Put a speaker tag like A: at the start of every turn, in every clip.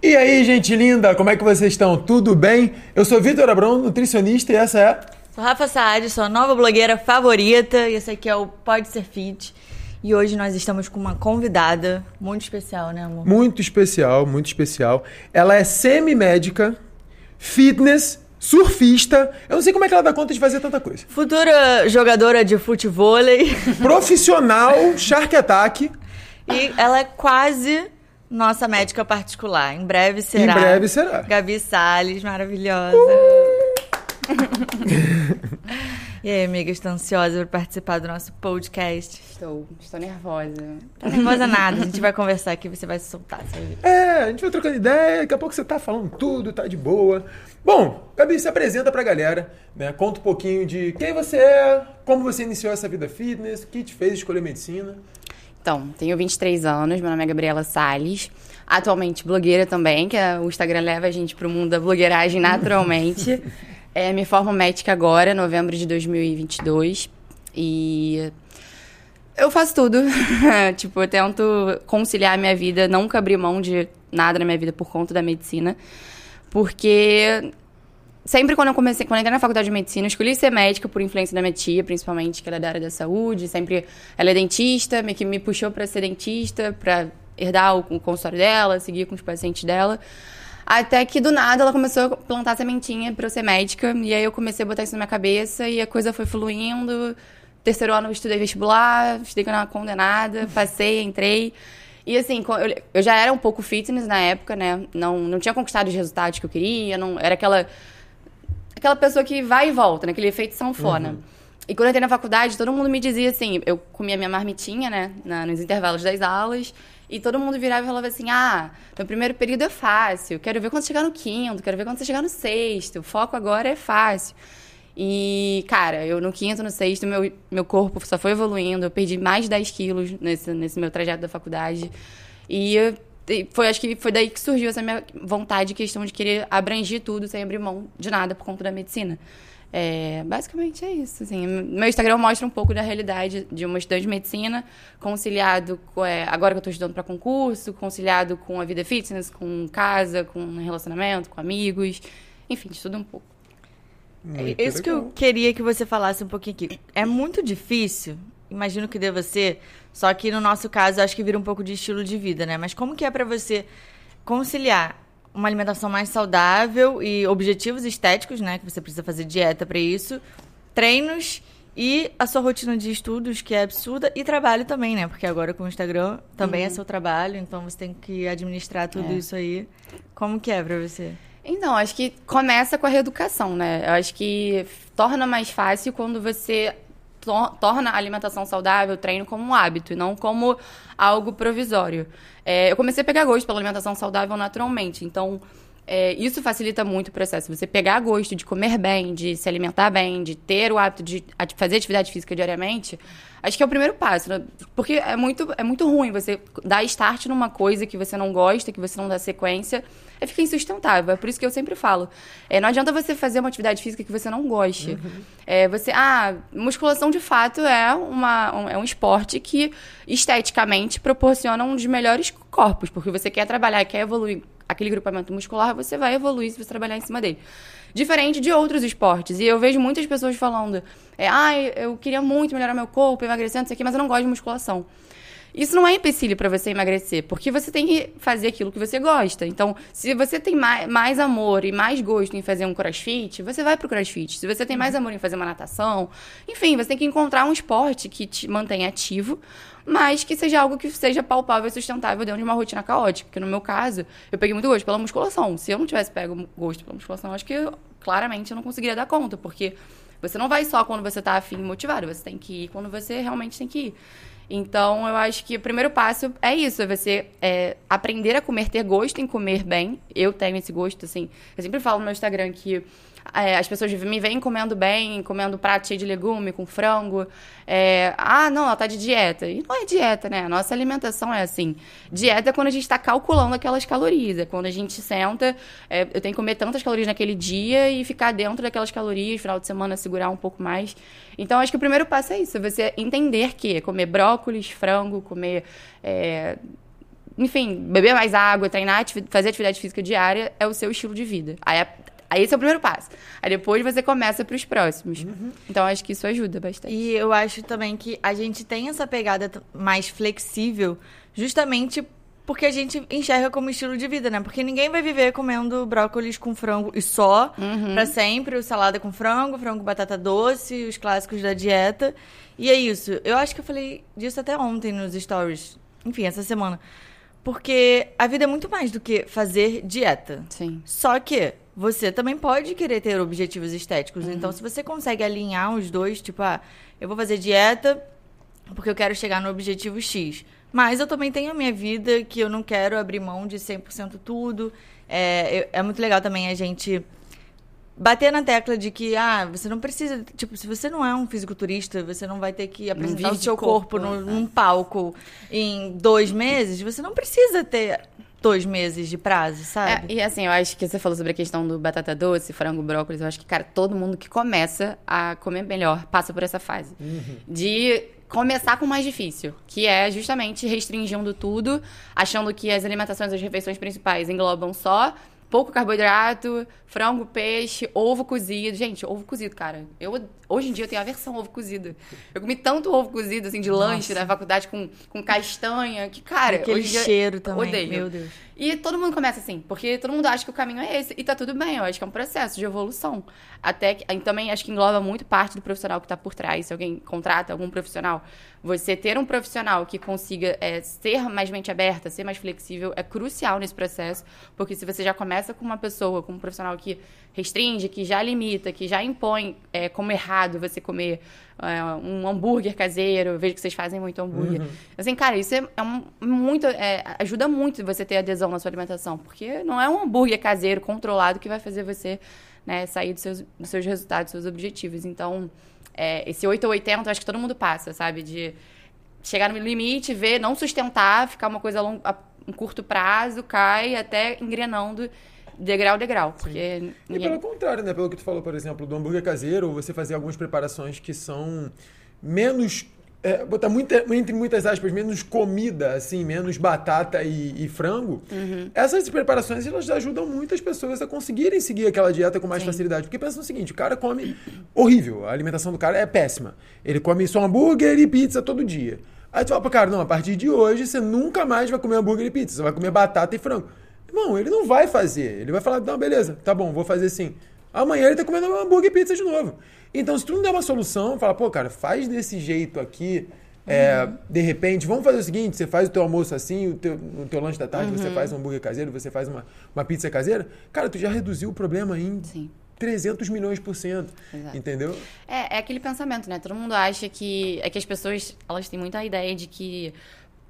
A: E aí, gente linda, como é que vocês estão? Tudo bem? Eu sou Vitor Abrão, nutricionista, e essa é.
B: Sou Rafa Saad, sua nova blogueira favorita, e esse aqui é o Pode Ser Fit. E hoje nós estamos com uma convidada muito especial, né, amor?
A: Muito especial, muito especial. Ela é semi-médica, fitness, surfista. Eu não sei como é que ela dá conta de fazer tanta coisa.
B: Futura jogadora de futevôlei.
A: Profissional, Shark Attack.
B: E ela é quase nossa médica particular. Em breve será.
A: Em breve será.
B: Gabi Salles, maravilhosa. e aí, amiga, está ansiosa por participar do nosso podcast?
C: Estou, estou nervosa.
B: Tá nervosa nada, a gente vai conversar aqui, você vai se soltar. Ver.
A: É, a gente vai trocando ideia, daqui a pouco você tá falando tudo, tá de boa. Bom, Gabi, se apresenta pra galera, né? Conta um pouquinho de quem você é, como você iniciou essa vida fitness, o que te fez escolher medicina.
C: Então, tenho 23 anos, meu nome é Gabriela Salles. Atualmente blogueira também, que é- o Instagram leva a gente pro mundo da blogueiragem naturalmente. É, me formo médica agora, novembro de 2022. E eu faço tudo. tipo, eu tento conciliar a minha vida, nunca abrir mão de nada na minha vida por conta da medicina. Porque sempre quando eu comecei, quando eu entrei na faculdade de medicina, eu escolhi ser médica por influência da minha tia, principalmente, que ela é da área da saúde, sempre ela é dentista, meio que me puxou para ser dentista, para herdar o, consultório dela, seguir com os pacientes dela. Até que do nada ela começou a plantar sementinha para eu ser médica, e aí eu comecei a botar isso na minha cabeça e a coisa foi fluindo. Terceiro ano eu estudei vestibular, estudei na condenada, passei, entrei. E assim, eu, eu já era um pouco fitness na época, né? Não, não tinha conquistado os resultados que eu queria, não era aquela aquela pessoa que vai e volta, né? Aquele efeito sanfona. E quando eu entrei na faculdade, todo mundo me dizia assim, eu comia minha marmitinha, né, na- nos intervalos das aulas, e todo mundo virava e falava assim, ah, meu primeiro período é fácil, quero ver quando chegar no quinto, quero ver quando você chegar no sexto, o foco agora é fácil. E, cara, eu no quinto, no sexto, meu, meu corpo só foi evoluindo, eu perdi mais de 10 quilos nesse, nesse meu trajeto da faculdade. E eu- e foi, acho que foi daí que surgiu essa minha vontade, questão de querer abranger tudo sem abrir mão de nada por conta da medicina. É, basicamente é isso. Assim. Meu Instagram mostra um pouco da realidade de uma estudante de medicina, conciliado com. é, agora que eu estou estudando para concurso, conciliado com a vida fitness, com casa, com relacionamento, com amigos. Enfim, de tudo um pouco.
A: Muito
B: Isso que eu
A: legal.
B: queria que você falasse um pouquinho aqui. É muito difícil, imagino que deva ser, só que no nosso caso acho que vira um pouco de estilo de vida, né? Mas como que é pra você conciliar uma alimentação mais saudável e objetivos estéticos, né? Que você precisa fazer dieta pra isso, treinos e a sua rotina de estudos, que é absurda, e trabalho também, né? Porque agora com o Instagram também é seu trabalho, então você tem que administrar tudo
C: É.
B: isso aí. Como que é pra você?
C: Então, acho que começa com a reeducação, né? Eu acho que torna mais fácil quando você to- torna a alimentação saudável, o treino como um hábito e não como algo provisório. É, eu comecei a pegar gosto pela alimentação saudável naturalmente, então é, isso facilita muito o processo. Você pegar gosto de comer bem, de se alimentar bem, de ter o hábito de fazer atividade física diariamente, acho que é o primeiro passo. né? Porque é muito, é muito ruim você dar start numa coisa que você não gosta, que você não dá sequência, fica insustentável. É por isso que eu sempre falo. é, não adianta você fazer uma atividade física que você não goste. É, você, ah, musculação de fato é, uma, um, é um esporte que esteticamente proporciona um dos melhores corpos, porque você quer trabalhar, quer evoluir aquele grupamento muscular, você vai evoluir se você trabalhar em cima dele. Diferente de outros esportes. E eu vejo muitas pessoas falando, é, ah, eu queria muito melhorar meu corpo, emagrecer, não sei o quê, mas eu não gosto de musculação. Isso não é empecilho para você emagrecer, porque você tem que fazer aquilo que você gosta. Então, se você tem mais, mais amor e mais gosto em fazer um crossfit, você vai pro crossfit. Se você tem mais amor em fazer uma natação, enfim, você tem que encontrar um esporte que te mantenha ativo, mas que seja algo que seja palpável e sustentável dentro de uma rotina caótica. Porque no meu caso, eu peguei muito gosto pela musculação. Se eu não tivesse pego gosto pela musculação, acho que eu, claramente eu não conseguiria dar conta, porque você não vai só quando você tá afim e motivado, você tem que ir quando você realmente tem que ir. Então, eu acho que o primeiro passo é isso, é você é, aprender a comer, ter gosto em comer bem. Eu tenho esse gosto, assim. Eu sempre falo no meu Instagram que é, as pessoas me veem comendo bem, comendo prato cheio de legume, com frango. É, ah, não, ela tá de dieta. E não é dieta, né? A nossa alimentação é assim. Dieta é quando a gente está calculando aquelas calorias. É quando a gente senta, é, eu tenho que comer tantas calorias naquele dia e ficar dentro daquelas calorias, final de semana segurar um pouco mais. Então, acho que o primeiro passo é isso, é você entender que comer brócolis, frango, comer é, enfim, beber mais água, treinar, fazer atividade física diária é o seu estilo de vida. Aí, é- aí esse é o primeiro passo. Aí depois você começa pros próximos. Então acho que isso ajuda bastante.
B: E eu acho também que a gente tem essa pegada mais flexível justamente porque a gente enxerga como estilo de vida, né? Porque ninguém vai viver comendo brócolis com frango e só pra sempre, o salada com frango, frango com batata doce, os clássicos da dieta. E é isso. Eu acho que eu falei disso até ontem nos stories. Enfim, essa semana. Porque a vida é muito mais do que fazer dieta.
C: Sim.
B: Só que você também pode querer ter objetivos estéticos.
C: Uhum.
B: Então, se você consegue alinhar os dois, tipo, ah, eu vou fazer dieta porque eu quero chegar no objetivo X. Mas eu também tenho a minha vida que eu não quero abrir mão de 100% tudo. É, é muito legal também a gente bater na tecla de que, ah, você não precisa. Tipo, se você não é um fisiculturista, você não vai ter que apresentar o seu corpo,
C: corpo,
B: no-
C: né?
B: num palco em dois meses. Você não precisa ter dois meses de prazo,
C: É,
B: sabe?
C: e assim, eu acho que você falou sobre a questão do batata doce, frango, brócolis. Eu acho que, cara, todo mundo que começa a comer melhor passa por essa fase. De começar com o mais difícil, que é justamente restringindo tudo, achando que as alimentações, as refeições principais englobam só pouco carboidrato, frango, peixe, ovo cozido. Gente, ovo cozido, cara. Eu, hoje em dia eu tenho aversão ao ovo cozido. Eu comi tanto ovo cozido, assim, de lanche na faculdade com, com castanha, que, cara,
B: Aquele cheiro também.
C: Odeio.
B: Meu Deus.
C: E todo mundo começa assim, porque todo mundo acha que o caminho é esse. E tá tudo bem, eu acho que é um processo de evolução. Até que. também acho que engloba muito parte do profissional que tá por trás. Se alguém contrata algum profissional, você ter um profissional que consiga é, ser mais mente aberta, ser mais flexível, é crucial nesse processo. Porque se você já começa com uma pessoa, com um profissional que restringe, que já limita, que já impõe é, como errado você comer é, um hambúrguer caseiro, eu vejo que vocês fazem muito hambúrguer. Assim, cara, isso é, é um- muito. é, ajuda muito você ter adesão na sua alimentação, porque não é um hambúrguer caseiro controlado que vai fazer você né, sair dos seus, dos seus resultados, dos seus objetivos. Então, é, esse 8 ou 80, eu acho que todo mundo passa, sabe? De chegar no limite, ver, não sustentar, ficar uma coisa a, long, a um curto prazo, cai até engrenando degrau degrau. Porque
A: E
C: ninguém-
A: pelo contrário, né? Pelo que tu falou, por exemplo, do hambúrguer caseiro, você fazer algumas preparações que são menos. É, botar muita, entre muitas aspas, menos comida, assim, menos batata e, e frango.
C: Uhum.
A: Essas preparações elas ajudam muitas pessoas a conseguirem seguir aquela dieta com mais facilidade. Porque pensa no seguinte: o cara come horrível, a alimentação do cara é péssima. Ele come só hambúrguer e pizza todo dia. Aí tu fala cara: não, a partir de hoje você nunca mais vai comer hambúrguer e pizza, você vai comer batata e frango. Irmão, ele não vai fazer. Ele vai falar, não, beleza, tá bom, vou fazer sim. Amanhã ele tá comendo hambúrguer e pizza de novo. Então, se tu não der uma solução, fala, pô, cara, faz desse jeito aqui. é, de repente, vamos fazer o seguinte: você faz o teu almoço assim, o teu, no teu lanche da tarde você faz um hambúrguer caseiro, você faz uma, uma pizza caseira. Cara, tu já reduziu o problema em
C: Sim.
A: 300 milhões por cento.
C: Exato.
A: Entendeu?
C: É, é aquele pensamento, né? Todo mundo acha que. É que as pessoas, elas têm muita ideia de que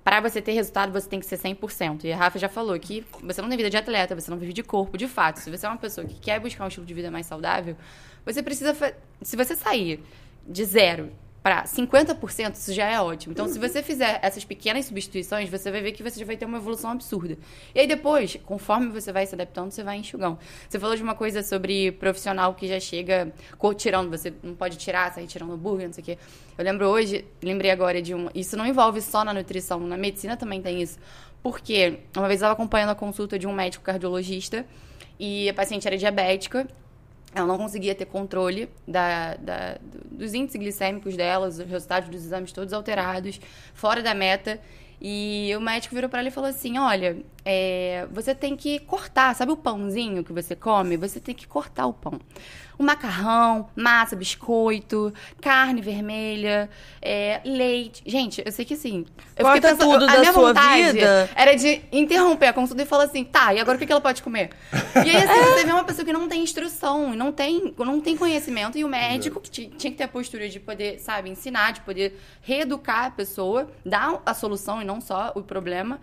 C: para você ter resultado, você tem que ser 100%. E a Rafa já falou que você não tem vida de atleta, você não vive de corpo, de fato. Se você é uma pessoa que quer buscar um estilo de vida mais saudável, você precisa. Se você sair de zero para 50%, isso já é ótimo. Então, se você fizer essas pequenas substituições, você vai ver que você já vai ter uma evolução absurda. E aí depois, conforme você vai se adaptando, você vai enxugando. Você falou de uma coisa sobre profissional que já chega tirando, você não pode tirar, sair tirando hambúrguer, não sei o quê. Eu lembro hoje, lembrei agora de uma. Isso não envolve só na nutrição, na medicina também tem isso. Porque uma vez eu estava acompanhando a consulta de um médico cardiologista e a paciente era diabética ela não conseguia ter controle da, da- do- dos índices glicêmicos dela, os resultados dos exames todos alterados, fora da meta. E o médico virou para ela e falou assim: Olha, é, você tem que cortar, sabe o pãozinho que você come? Você tem que cortar o pão. O macarrão, massa, biscoito, carne vermelha, é, leite. Gente, eu sei que assim. Eu
B: Corta tudo
C: a
B: da
C: minha
B: sua
C: vontade
B: vida.
C: era de interromper a consulta e falar assim, tá, e agora o que que ela pode comer? E aí, assim, você vê uma pessoa que não tem instrução, não tem, não tem conhecimento, e o médico que ti- tinha que ter a postura de poder, sabe, ensinar, de poder reeducar a pessoa, dar a solução e não só o problema.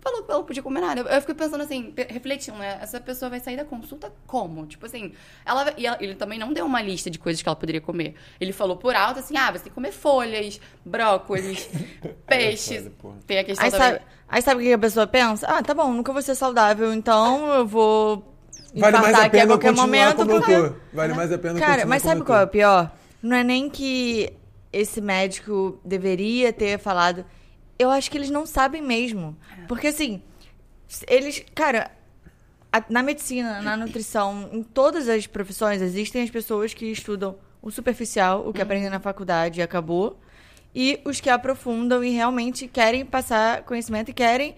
C: Falou que ela não podia comer nada. Eu, eu fiquei pensando assim, refletindo, né? Essa pessoa vai sair da consulta como? Tipo assim, ela, e ela- ele também não deu uma lista de coisas que ela poderia comer. Ele falou por alto assim: ah, você tem que comer folhas, brócolis, peixes. Tem a questão
B: Aí
C: também.
B: sabe, aí sabe o que a pessoa pensa? Ah, tá bom, nunca vou ser saudável, então eu vou
A: Vale mais a
B: aqui a
A: pena eu
B: qualquer momento.
A: como eu
B: porque-.
A: Vale mais a pena
B: Cara, mas sabe qual é o pior? Não é nem que esse médico deveria ter falado. Eu acho que eles não sabem mesmo. Porque assim, Eles, cara, na medicina, na nutrição, em todas as profissões, existem as pessoas que estudam o superficial, o que aprendem na faculdade e acabou, e os que aprofundam e realmente querem passar conhecimento e querem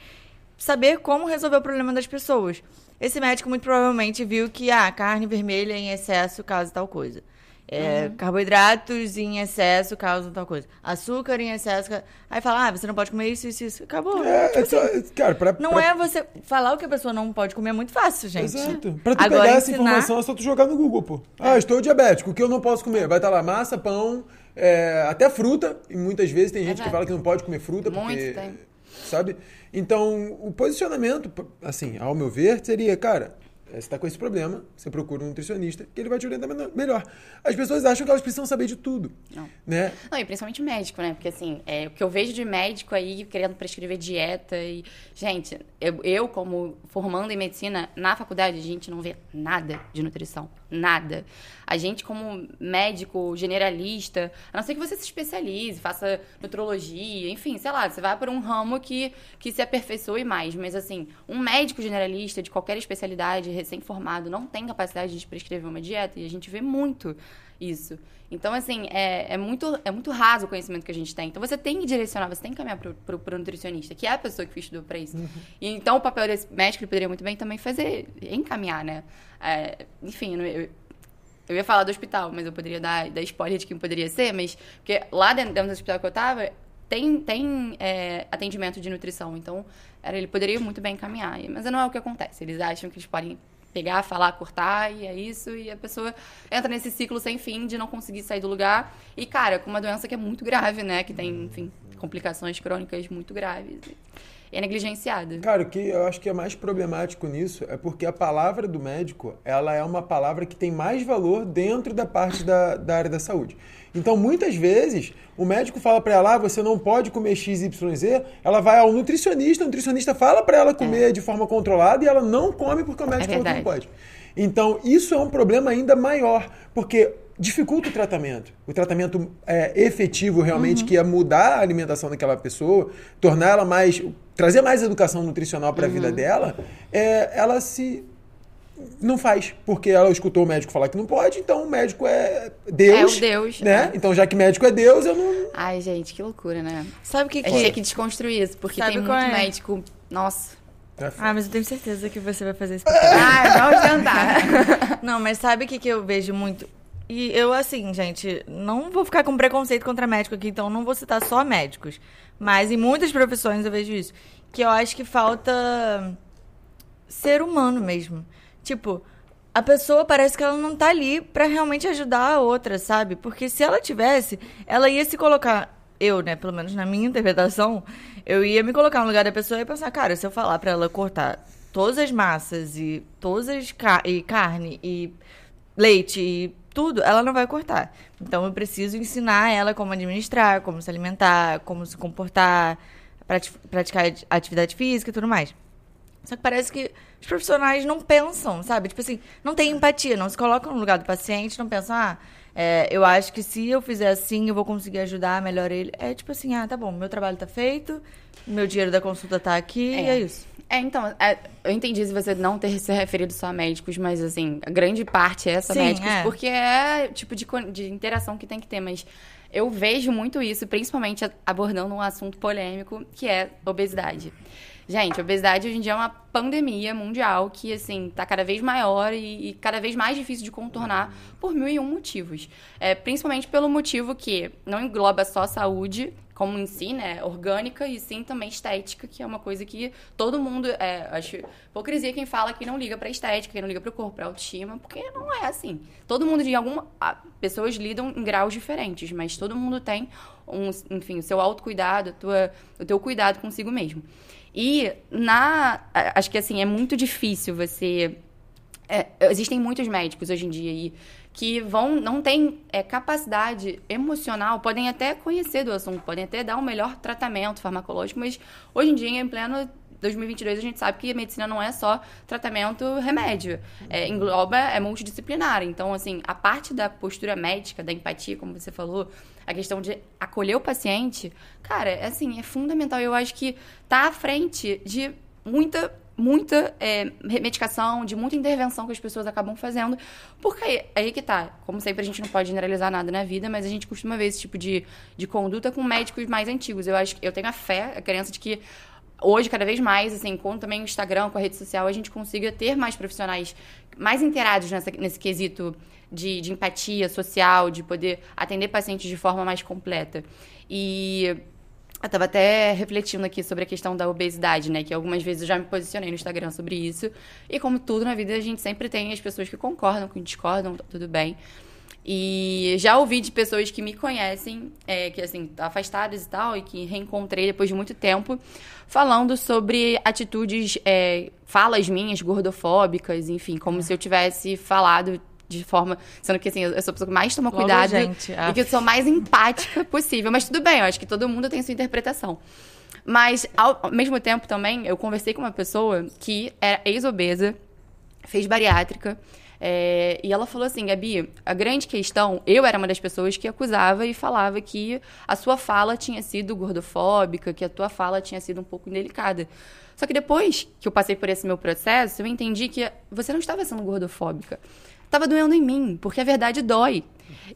B: saber como resolver o problema das pessoas. Esse médico muito provavelmente viu que a carne vermelha em excesso causa tal coisa. É, Carboidratos em excesso causam tal coisa. Açúcar em excesso. Aí fala, ah, você não pode comer isso, isso, isso. Acabou.
A: É,
B: Tipo
A: é só-
B: assim,
A: cara, pra,
B: não
A: pra-
B: é você falar o que a pessoa não pode comer é muito fácil, gente.
A: Exato. Pra tu
B: Agora,
A: pegar essa
B: ensinar-
A: informação é só tu jogar no Google, pô. Ah, estou diabético, o que eu não posso comer? Vai estar lá massa, pão, é, até fruta. E muitas vezes tem gente que fala que não pode comer fruta porque...
C: Muito tem.
A: Sabe? Então, o posicionamento, assim, ao meu ver, seria, cara... é, Você tá com esse problema, você procura um nutricionista que ele vai te orientar melhor. As pessoas acham que elas precisam saber de tudo.
C: Não.
A: Né?
C: Não, e principalmente médico, né? Porque assim, é, o que eu vejo de médico aí querendo prescrever dieta e. Gente, eu, eu, como formando em medicina, na faculdade, a gente não vê nada de nutrição. Nada. A gente, como médico generalista, a não ser que você se especialize, faça nutrologia, enfim, sei lá, você vai para um ramo que, que se aperfeiçoe mais. Mas assim, um médico generalista de qualquer especialidade, recém-formado, não tem capacidade de prescrever uma dieta. E a gente vê muito isso. Então, assim, é, é, muito, é muito raso o conhecimento que a gente tem. Então, você tem que direcionar, você tem que caminhar pro, pro nutricionista, que é a pessoa que estudou pra isso. E, então, o papel desse médico, ele poderia muito bem também fazer, encaminhar, né? É, enfim, eu, eu, ia falar do hospital, mas eu poderia dar, dar spoiler de quem poderia ser, mas... Porque lá dentro, dentro do hospital que eu tava, tem, tem é, atendimento de nutrição. Então, era, ele poderia muito bem encaminhar. Mas não é o que acontece. Eles acham que eles podem pegar, falar, cortar, e é isso, e a pessoa entra nesse ciclo sem fim de não conseguir sair do lugar. E, cara, com uma doença que é muito grave, né? Que tem, enfim, complicações crônicas muito graves. É negligenciada.
A: Cara, o que eu acho que é mais problemático nisso é porque a palavra do médico, ela é uma palavra que tem mais valor dentro da parte da, da área da saúde. Então, muitas vezes, o médico fala para ela, ah, você não pode comer XYZ, ela vai ao nutricionista, o nutricionista fala para ela comer de forma controlada e ela não come porque o médico falou que não pode. Então, isso é um problema ainda maior, porque dificulta o tratamento. O tratamento é, efetivo, realmente, que é mudar a alimentação daquela pessoa, tornar ela mais. trazer mais educação nutricional para a vida dela, é, ela se. Não faz, porque ela escutou o médico falar que não pode, então o médico é Deus.
C: É o Deus,
A: Né?
C: é.
A: Então, já que médico é Deus, eu não.
C: Ai, gente, que loucura, né?
B: Sabe o que,
C: A gente tem
B: que...
C: que desconstruir isso, porque
B: Sabe
C: tem muito
B: é?
C: médico. Nossa.
A: É
B: Ah, mas eu tenho certeza que você vai fazer isso.
C: Ai, vamos tentar.
B: Não, mas sabe o que, que eu vejo muito? E eu, assim, gente, não vou ficar com preconceito contra médico aqui, então não vou citar só médicos. Mas em muitas profissões eu vejo isso. Que eu acho que falta ser humano mesmo. Tipo, a pessoa parece que ela não tá ali pra realmente ajudar a outra, sabe? Porque se ela tivesse, ela ia se colocar. Eu, né, pelo menos na minha interpretação, eu ia me colocar no lugar da pessoa e pensar, cara, se eu falar pra ela cortar todas as massas e todas as ca e carne e leite e tudo, ela não vai cortar. Então eu preciso ensinar ela como administrar, como se alimentar, como se comportar, prati- praticar ati- atividade física e tudo mais. Só que parece que os profissionais não pensam, sabe? Tipo assim, não tem empatia, não se colocam no lugar do paciente, não pensam, ah, é, eu acho que se eu fizer assim, eu vou conseguir ajudar melhor ele. É tipo assim, ah, tá bom, meu trabalho tá feito, meu dinheiro da consulta tá aqui, e é isso.
C: É, então, é, eu entendi se você não ter se referido só a médicos, mas assim, a grande parte é só
B: Sim,
C: médicos,
B: é.
C: porque é tipo de, de interação que tem que ter, mas eu vejo muito isso, principalmente abordando um assunto polêmico, que é obesidade. Gente, obesidade hoje em dia é uma pandemia mundial que, assim, tá cada vez maior e, e cada vez mais difícil de contornar por mil e um motivos. É, principalmente pelo motivo que não engloba só a saúde, como em si, né, orgânica, e sim também estética, que é uma coisa que todo mundo, é, acho, hipocrisia quem fala que não liga pra estética, que não liga pro corpo, pra autoestima, porque não é assim. Todo mundo, de alguma, pessoas lidam em graus diferentes, mas todo mundo tem, um, enfim, o seu autocuidado, a tua, o teu cuidado consigo mesmo. E na, acho que assim, é muito difícil você é, existem muitos médicos hoje em dia aí que vão não têm é, capacidade emocional, podem até conhecer do assunto, podem até dar um melhor tratamento farmacológico, mas hoje em dia, em pleno 2022, a gente sabe que a medicina não é só tratamento remédio, é, engloba, é multidisciplinar. Então, assim, a parte da postura médica, da empatia, como você falou, a questão de acolher o paciente, cara, é assim, é fundamental. Eu acho que tá à frente de muita muita é, medicação, de muita intervenção que as pessoas acabam fazendo. Porque aí, aí, que tá. Como sempre, a gente não pode generalizar nada na vida, mas a gente costuma ver esse tipo de, de conduta com médicos mais antigos. Eu acho eu tenho a fé, a crença de que hoje, cada vez mais, assim, com também o Instagram, com a rede social, a gente consiga ter mais profissionais mais inteirados nesse quesito de, de empatia social, de poder atender pacientes de forma mais completa. E eu estava até refletindo aqui sobre a questão da obesidade, né? Que algumas vezes eu já me posicionei no Instagram sobre isso. E como tudo na vida, a gente sempre tem as pessoas que concordam, que discordam, tá tudo bem. E já ouvi de pessoas que me conhecem, é, que assim, afastadas e tal, e que reencontrei depois de muito tempo, falando sobre atitudes, é, falas minhas gordofóbicas, enfim, como se eu tivesse falado de forma. Sendo que assim, eu sou a pessoa que mais toma cuidado gente, e que eu sou mais empática possível. Mas tudo bem, eu acho que todo mundo tem sua interpretação. Mas, ao mesmo tempo também, eu conversei com uma pessoa que era ex-obesa, fez bariátrica. É, e ela falou assim, Gabi, a grande questão, eu era uma das pessoas que acusava e falava que a sua fala tinha sido gordofóbica, que a tua fala tinha sido um pouco indelicada. Só que depois que eu passei por esse meu processo, eu entendi que você não estava sendo gordofóbica estava doendo em mim, porque a verdade dói.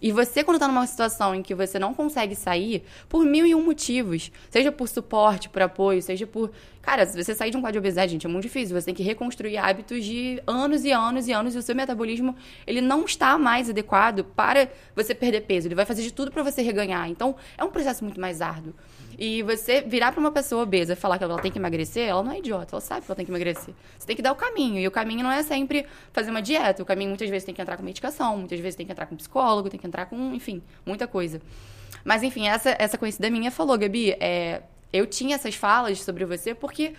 C: E você, quando está numa situação em que você não consegue sair, por mil e um motivos, seja por suporte, por apoio, seja por. Cara, se você sair de um quadro de obesidade, gente, é muito difícil. Você tem que reconstruir hábitos de anos e anos e anos, e o seu metabolismo, ele não está mais adequado para você perder peso. Ele vai fazer de tudo para você reganhar. Então, é um processo muito mais árduo. E você virar para uma pessoa obesa e falar que ela tem que emagrecer, ela não é idiota, ela sabe que ela tem que emagrecer. Você tem que dar o caminho. E o caminho não é sempre fazer uma dieta. O caminho muitas vezes tem que entrar com medicação, muitas vezes tem que entrar com psicólogo, tem que entrar com, enfim, muita coisa. Mas enfim, essa, essa conhecida minha falou, Gabi, é, eu tinha essas falas sobre você porque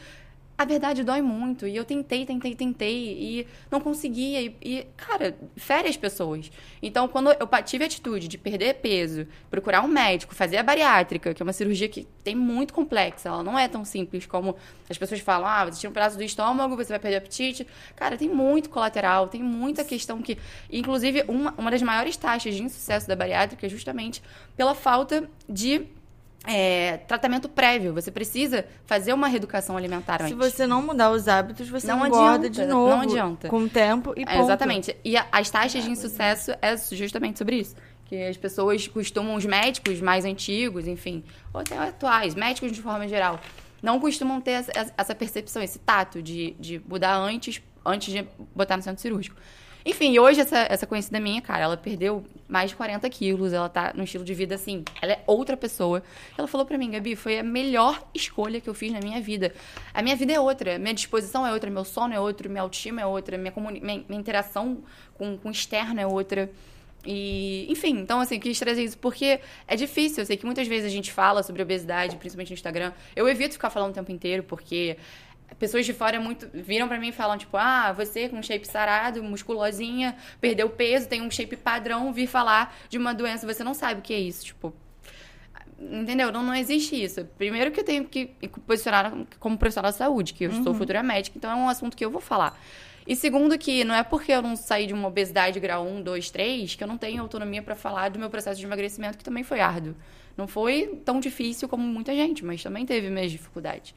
C: a verdade dói muito. E eu tentei, tentei, tentei. E não conseguia. E, e, cara, fere as pessoas. Então, quando eu tive a atitude de perder peso, procurar um médico, fazer a bariátrica, que é uma cirurgia que tem muito complexa, ela não é tão simples como as pessoas falam: ah, você tira um pedaço do estômago, você vai perder apetite. Cara, tem muito colateral, tem muita questão que. Inclusive, uma, uma das maiores taxas de insucesso da bariátrica é justamente pela falta de é, tratamento prévio. Você precisa fazer uma reeducação alimentar antes.
B: Se você não mudar os hábitos, você não engorda
C: adianta,
B: de novo.
C: Não adianta.
B: Com o tempo e ponto.
C: É, exatamente. E a, as taxas de insucesso é justamente sobre isso. Que as pessoas costumam, os médicos mais antigos, enfim, ou até atuais, médicos de forma geral, não costumam ter essa, essa percepção, esse tato de, de mudar antes, antes de botar no centro cirúrgico. Enfim, hoje essa, essa conhecida minha, cara, ela perdeu mais de 40 quilos, ela tá num estilo de vida assim, ela é outra pessoa. Ela falou pra mim, Gabi, foi a melhor escolha que eu fiz na minha vida. A minha vida é outra, minha disposição é outra, meu sono é outro, minha autoestima é outra, minha, minha, minha interação com, com o externo é outra. E, enfim, então assim, quis trazer isso porque é difícil. Eu sei que muitas vezes a gente fala sobre obesidade, principalmente no Instagram. Eu evito ficar falando o tempo inteiro, porque pessoas de fora muito viram para mim e falam tipo, ah, você com um shape sarado, musculosinha, perdeu peso, tem um shape padrão, vir falar de uma doença, você não sabe o que é isso, tipo, entendeu? Não, não existe isso. Primeiro que eu tenho que posicionar como profissional da saúde, que eu uhum. sou futura médica, então é um assunto que eu vou falar. E segundo que não é porque eu não saí de uma obesidade grau 1, 2, 3 que eu não tenho autonomia para falar do meu processo de emagrecimento, que também foi árduo. Não foi tão difícil como muita gente, mas também teve minhas dificuldades.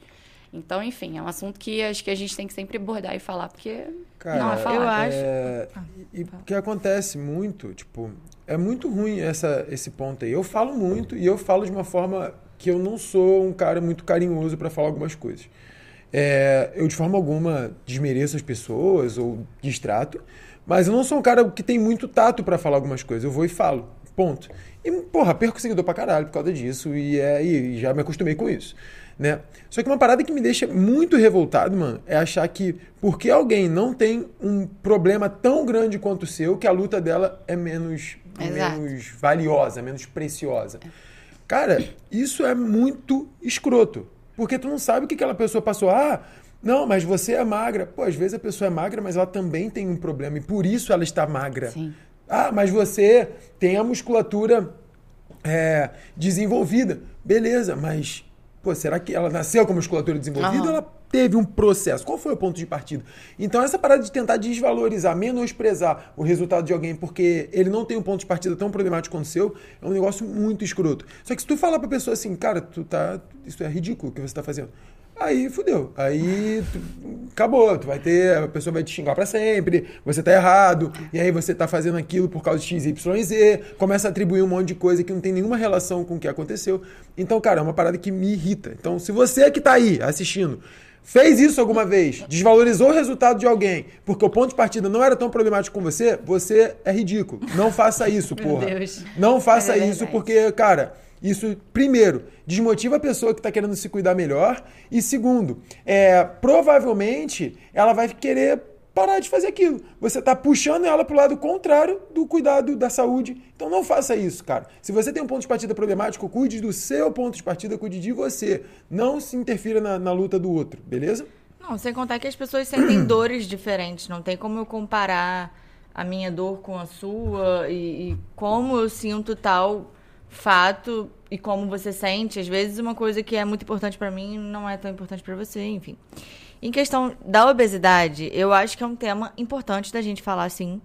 C: Então, enfim, é um assunto que acho que a gente tem que sempre abordar e falar, porque Cara, não é falar.
B: Eu acho.
A: É... E o que acontece muito, tipo, é muito ruim essa, esse ponto aí. Eu falo muito e eu falo de uma forma que eu não sou um cara muito carinhoso para falar algumas coisas. É, eu, de forma alguma, desmereço as pessoas ou distrato, mas eu não sou um cara que tem muito tato para falar algumas coisas. Eu vou e falo. Ponto. E, porra, perco seguidor pra caralho por causa disso e, é, e já me acostumei com isso né? Só que uma parada que me deixa muito revoltado, mano, é achar que porque alguém não tem um problema tão grande quanto o seu, que a luta dela é menos, menos valiosa, menos preciosa. Cara, isso é muito escroto. Porque tu não sabe o que aquela pessoa passou. Ah, não, mas você é magra. Pô, às vezes a pessoa é magra, mas ela também tem um problema e por isso ela está magra.
C: Sim.
A: Ah, mas você tem a musculatura é, desenvolvida. Beleza, mas Pô, será que ela nasceu com a musculatura desenvolvida ou ela teve um processo? Qual foi o ponto de partida? Então, essa parada de tentar desvalorizar, menosprezar o resultado de alguém porque ele não tem um ponto de partida tão problemático quanto o seu, é um negócio muito escroto. Só que se tu falar pra pessoa assim, cara, tu tá. Isso é ridículo o que você tá fazendo. Aí fudeu. Aí tu- acabou. Tu vai ter, a pessoa vai te xingar pra sempre, você tá errado, e aí você tá fazendo aquilo por causa de X, Y, Z, começa a atribuir um monte de coisa que não tem nenhuma relação com o que aconteceu. Então, cara, é uma parada que me irrita. Então, se você que tá aí assistindo, fez isso alguma vez, desvalorizou o resultado de alguém, porque o ponto de partida não era tão problemático com você, você é ridículo. Não faça isso, porra.
B: Deus.
A: Não faça
C: É
A: isso porque, cara, isso, primeiro, desmotiva a pessoa que está querendo se cuidar melhor. E segundo, é, provavelmente ela vai querer parar de fazer aquilo. Você está puxando ela para o lado contrário do cuidado da saúde. Então não faça isso, cara. Se você tem um ponto de partida problemático, cuide do seu ponto de partida, cuide de você. Não se interfira na, na luta do outro, beleza?
B: Não, sem contar que as pessoas sentem dores diferentes. Não tem como eu comparar a minha dor com a sua e, e como eu sinto tal fato e como você sente. Às vezes uma coisa que é muito importante pra mim não é tão importante pra você, enfim. Em questão da obesidade, eu acho que é um tema importante da gente falar sim.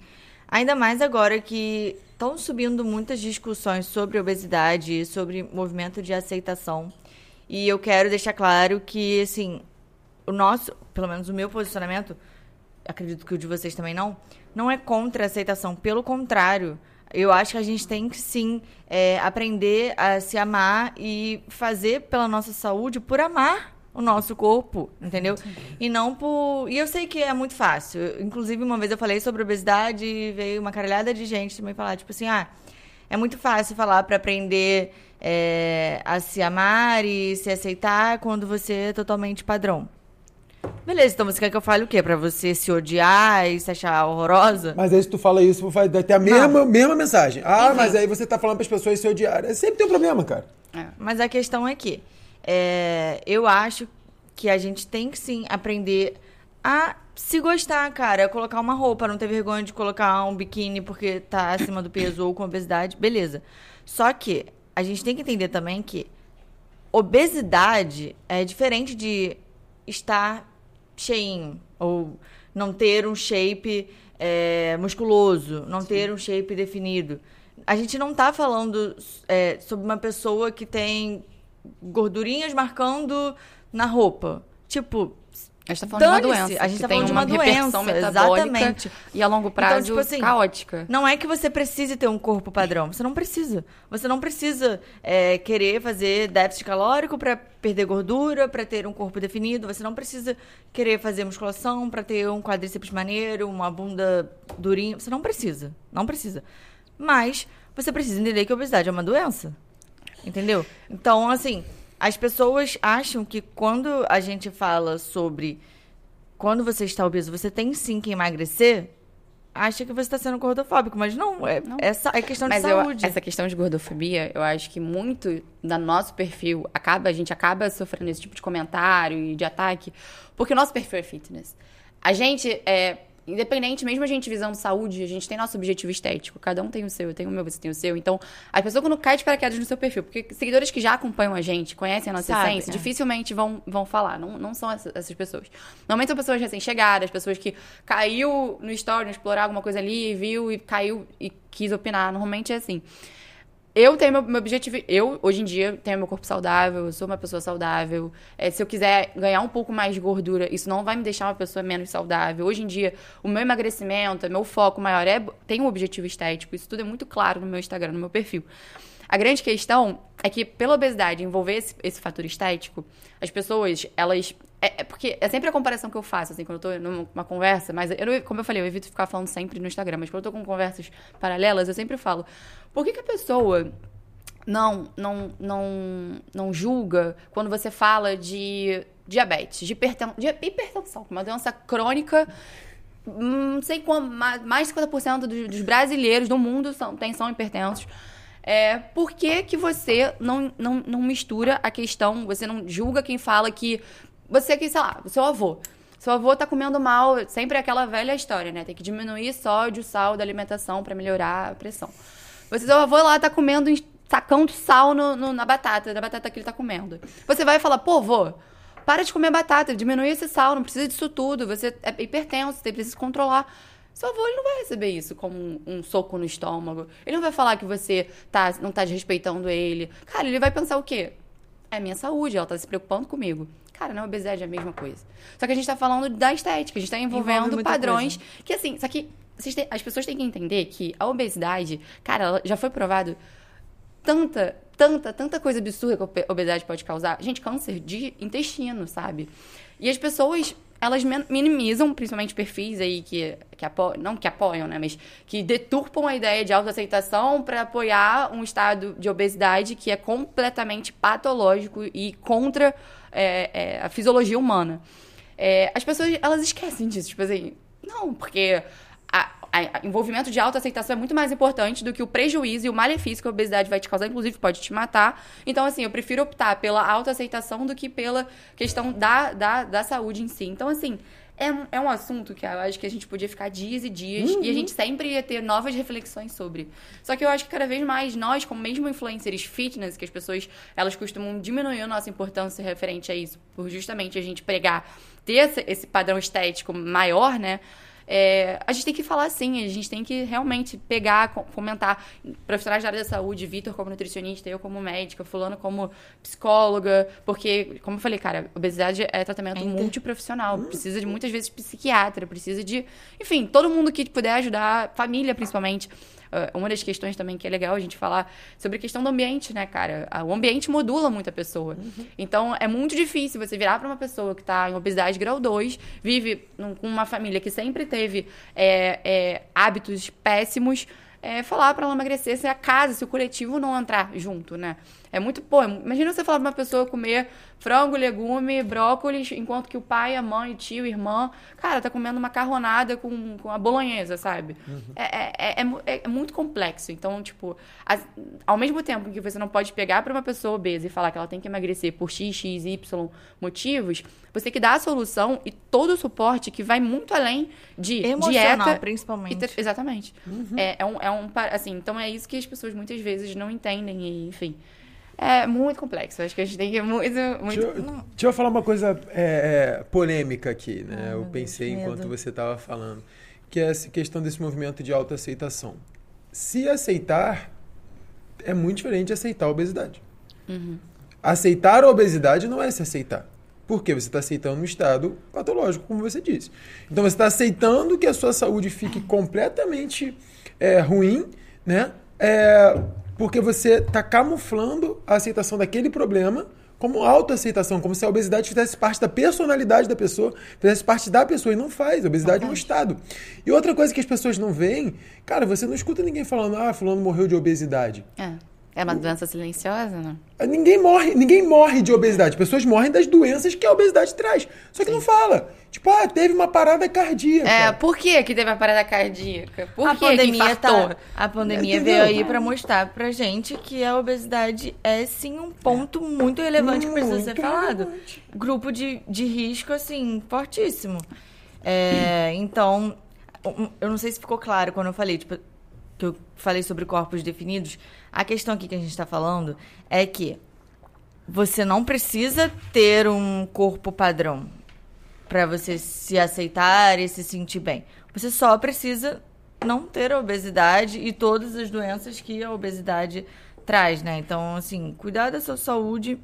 B: Ainda mais agora que estão subindo muitas discussões sobre obesidade, sobre movimento de aceitação. E eu quero deixar claro que, assim, o nosso, pelo menos o meu posicionamento, acredito que o de vocês também não, não é contra a aceitação. Pelo contrário, eu acho que a gente tem que sim é, aprender a se amar e fazer pela nossa saúde por amar o nosso corpo, entendeu? E não por. E eu sei que é muito fácil. Inclusive, uma vez eu falei sobre obesidade e veio uma caralhada de gente também falar, tipo assim, ah, é muito fácil falar para aprender é, a se amar e se aceitar quando você é totalmente padrão. Beleza, então você quer que eu fale o quê? Pra você se odiar e se achar horrorosa?
A: Mas aí se tu fala isso, vai ter a mesma, mesma mensagem. Ah, mas aí você tá falando as pessoas se odiarem. Sempre tem um problema, cara.
B: Mas a questão é que é, eu acho que a gente tem que sim aprender a se gostar, cara. Colocar uma roupa, não ter vergonha de colocar um biquíni porque tá acima do peso ou com obesidade, beleza. Só que a gente tem que entender também que obesidade é diferente de estar cheinho ou não ter um shape é, musculoso, não ter um shape definido. A gente não tá falando é, sobre uma pessoa que tem gordurinhas marcando na roupa. Tipo,
C: A gente tá falando de uma doença.
B: a gente tá falando de
C: uma,
B: uma doença, exatamente.
C: e a longo prazo
B: tipo assim,
C: caótica.
B: Não é que você precise ter um corpo padrão. Você não precisa. Você não precisa é, querer fazer déficit calórico para perder gordura, para ter um corpo definido. Você não precisa querer fazer musculação para ter um quadríceps maneiro, uma bunda durinha. Você não precisa. Não precisa. Mas você precisa entender que a obesidade é uma doença. Entendeu? Então, assim, as pessoas acham que quando a gente fala sobre quando você está obeso, você tem sim que emagrecer, acha que você está sendo gordofóbico, mas não, é, é, sa- é questão
C: Mas
B: de
C: eu-
B: saúde.
C: essa questão de gordofobia, eu acho que muito do nosso perfil acaba, a gente acaba sofrendo esse tipo de comentário e de ataque, porque o nosso perfil é fitness. A gente é independente, mesmo a gente visando saúde, a gente tem nosso objetivo estético. Cada um tem o seu, eu tenho o meu, você tem o seu. Então, a pessoa quando cai de paraquedas no seu perfil, porque seguidores que já acompanham a gente, conhecem a nossa
B: Sabe,
C: essência,
B: é.
C: dificilmente vão, vão falar. Não, não são essa- essas pessoas. Normalmente são pessoas recém-chegadas, pessoas que caiu no story, explorar alguma coisa ali, viu e caiu e quis opinar. Normalmente é assim. Eu tenho meu, meu objetivo. Eu, hoje em dia, tenho meu corpo saudável, eu sou uma pessoa saudável. É, se eu quiser ganhar um pouco mais de gordura, isso não vai me deixar uma pessoa menos saudável. Hoje em dia, o meu emagrecimento, meu foco maior é tem um objetivo estético. Isso tudo é muito claro no meu Instagram, no meu perfil. A grande questão é que, pela obesidade envolver esse, esse fator estético, as pessoas, elas. É, é porque é sempre a comparação que eu faço, assim, quando eu tô numa conversa, mas eu, não- como eu falei, eu evito ficar falando sempre no Instagram, mas quando eu tô com conversas paralelas, eu sempre falo, por que, que a pessoa não, não, não, não julga quando você fala de diabetes, de, hiperten de hipertensão, uma doença crônica. hum, Não sei ma- mais de 50% dos, dos brasileiros do mundo são, tem, são hipertensos. É, por que, que você não, não, não mistura a questão, você não julga quem fala que você que, sei lá, seu avô. Seu avô tá comendo mal, sempre é aquela velha história, né? Tem que diminuir sódio, sal da alimentação pra melhorar a pressão. Você, seu avô lá tá comendo, sacando sal no, no- na batata, da batata que ele tá comendo. Você vai falar, pô, vô, para de comer batata, diminui esse sal, não precisa disso tudo, você é hipertenso, você precisa controlar. Seu avô, ele não vai receber isso como um, um soco no estômago. Ele não vai falar que você tá, não tá desrespeitando ele. Cara, ele vai pensar o quê? É minha saúde, ela tá se preocupando comigo. cara, na obesidade é a mesma coisa. Só que a gente tá falando da estética, a gente tá envolvendo padrões
B: coisa.
C: que, assim, só que as pessoas têm que entender que a obesidade, cara, ela já foi provado tanta, tanta, tanta coisa absurda que a obe- obesidade pode causar. Gente, câncer de intestino, sabe? E as pessoas, elas minimizam, principalmente perfis aí que, que apoiam, não que apoiam, né? Mas que deturpam a ideia de autoaceitação para apoiar um estado de obesidade que é completamente patológico e contra é, é, a fisiologia humana. É, as pessoas, elas esquecem disso, tipo assim, não, porque a, a envolvimento de autoaceitação é muito mais importante do que o prejuízo e o malefício que a obesidade vai te causar, inclusive pode te matar. Então, assim, eu prefiro optar pela autoaceitação do que pela questão da, da, da saúde em si. Então, assim, é, um- é um assunto que eu acho que a gente podia ficar dias e dias e a gente sempre ia ter novas reflexões sobre. Só que eu acho que cada vez mais nós, como mesmo influencers fitness, que as pessoas elas costumam diminuir a nossa importância referente a isso, por justamente a gente pregar, ter esse, esse padrão estético maior, né? É, a gente tem que falar assim, a gente tem que realmente pegar, co- comentar. Profissionais da área da saúde, Vitor como nutricionista, eu como médica, fulano como psicóloga, porque, como eu falei, cara, obesidade é tratamento
B: inter-
C: multiprofissional. Precisa de muitas vezes psiquiatra, precisa de. Enfim, todo mundo que puder ajudar, família principalmente. Ah, uma das questões também que é legal a gente falar sobre a questão do ambiente, né, cara? Ah, O ambiente modula muito a pessoa. Então, é muito difícil você virar para uma pessoa que tá em obesidade grau 2, vive com uma família que sempre teve é, é, hábitos péssimos, é, falar para ela emagrecer se a casa, se o coletivo não entrar junto, né? É muito, pô, imagina você falar pra uma pessoa comer frango, legume, brócolis, enquanto que o pai, a mãe, o tio, irmã, cara, tá comendo macarronada com, com a bolonhesa, sabe? É, é, é, é mu- é muito complexo. Então, tipo, as- ao mesmo tempo que você não pode pegar pra uma pessoa obesa e falar que ela tem que emagrecer por X, X, Y motivos, você tem que dar a solução e todo o suporte que vai muito além de
B: Emocional,
C: dieta.
B: principalmente.
C: e Exatamente. É, é um, é um. Assim, então é isso que as pessoas muitas vezes não entendem, e, enfim. É muito complexo. Acho que a gente tem que ir muito. muito...
A: Deixa eu, deixa eu falar uma coisa é, é, polêmica aqui, né?
B: Ai,
A: eu pensei
B: Deus,
A: enquanto
B: medo.
A: você estava falando. Que é essa questão desse movimento de autoaceitação. Se aceitar, é muito diferente de aceitar a obesidade. Aceitar a obesidade não é se aceitar. Porque você está aceitando um estado patológico, como você disse. Então você está aceitando que a sua saúde fique completamente é, ruim, né? É, porque você está camuflando a aceitação daquele problema como autoaceitação, como se a obesidade fizesse parte da personalidade da pessoa, fizesse parte da pessoa, e não faz. A obesidade é um estado. E outra coisa que as pessoas não veem, cara, você não escuta ninguém falando, ah, fulano morreu de obesidade.
C: É. É uma doença silenciosa, né?
A: Ninguém morre, ninguém morre de obesidade. Pessoas morrem das doenças que a obesidade traz. Só que não fala. Tipo, ah, teve uma parada cardíaca.
C: É, por que que teve a parada cardíaca? Por
B: a
C: que que
B: pandemia
C: infartou?
B: tá, a pandemia
A: Entendeu?
B: veio aí pra mostrar pra gente que a obesidade é sim um ponto muito relevante que precisa ser
A: Muito
B: falado.
A: relevante.
B: Grupo de, de risco assim fortíssimo. É, então, eu não sei se ficou claro quando eu falei, tipo, que eu falei sobre corpos definidos. A questão aqui que a gente está falando é que você não precisa ter um corpo padrão para você se aceitar e se sentir bem. Você só precisa não ter a obesidade e todas as doenças que a obesidade traz, né? Então, assim, cuidar da sua saúde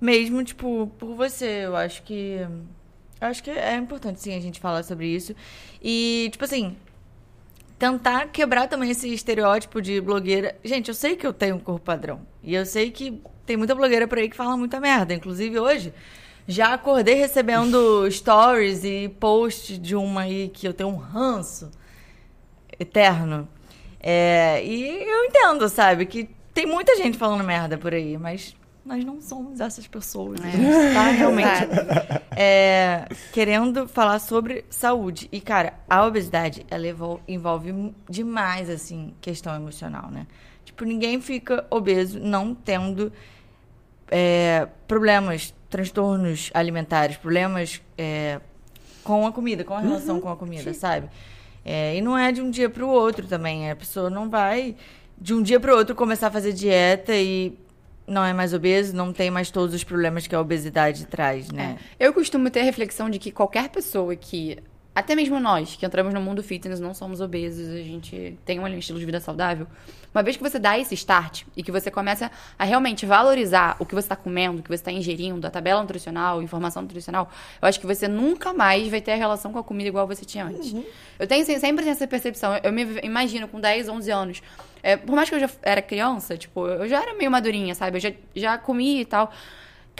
B: mesmo, tipo, por você. Eu acho que. Eu acho que é importante, sim, a gente falar sobre isso. E, tipo assim, tentar quebrar também esse estereótipo de blogueira. Gente, eu sei que eu tenho um corpo padrão. E eu sei que tem muita blogueira por aí que fala muita merda. Inclusive, hoje, já acordei recebendo stories e posts de uma aí que eu tenho um ranço eterno. É, e eu entendo, sabe, que tem muita gente falando merda por aí, mas nós não somos essas pessoas. A
C: É.
B: gente tá realmente é, querendo falar sobre saúde. E, cara, a obesidade, ela envolve demais, assim, questão emocional, né? Tipo, ninguém fica obeso não tendo é, problemas, transtornos alimentares, problemas é, com a comida, com a relação com a comida, sabe? É, e não é de um dia para o outro também. A pessoa não vai de um dia para o outro começar a fazer dieta e não é mais obeso, não tem mais todos os problemas que a obesidade traz, né?
C: É. Eu costumo ter a reflexão de que qualquer pessoa que até mesmo nós, que entramos no mundo fitness, não somos obesos, a gente tem um estilo de vida saudável. Uma vez que você dá esse start e que você começa a realmente valorizar o que você está comendo, o que você está ingerindo, a tabela nutricional, informação nutricional, eu acho que você nunca mais vai ter a relação com a comida igual você tinha antes. Uhum. Eu tenho sempre essa percepção. Eu me imagino com 10, 11 anos. É, por mais que eu já era criança, tipo, eu já era meio madurinha, sabe? Eu já, já comia e tal.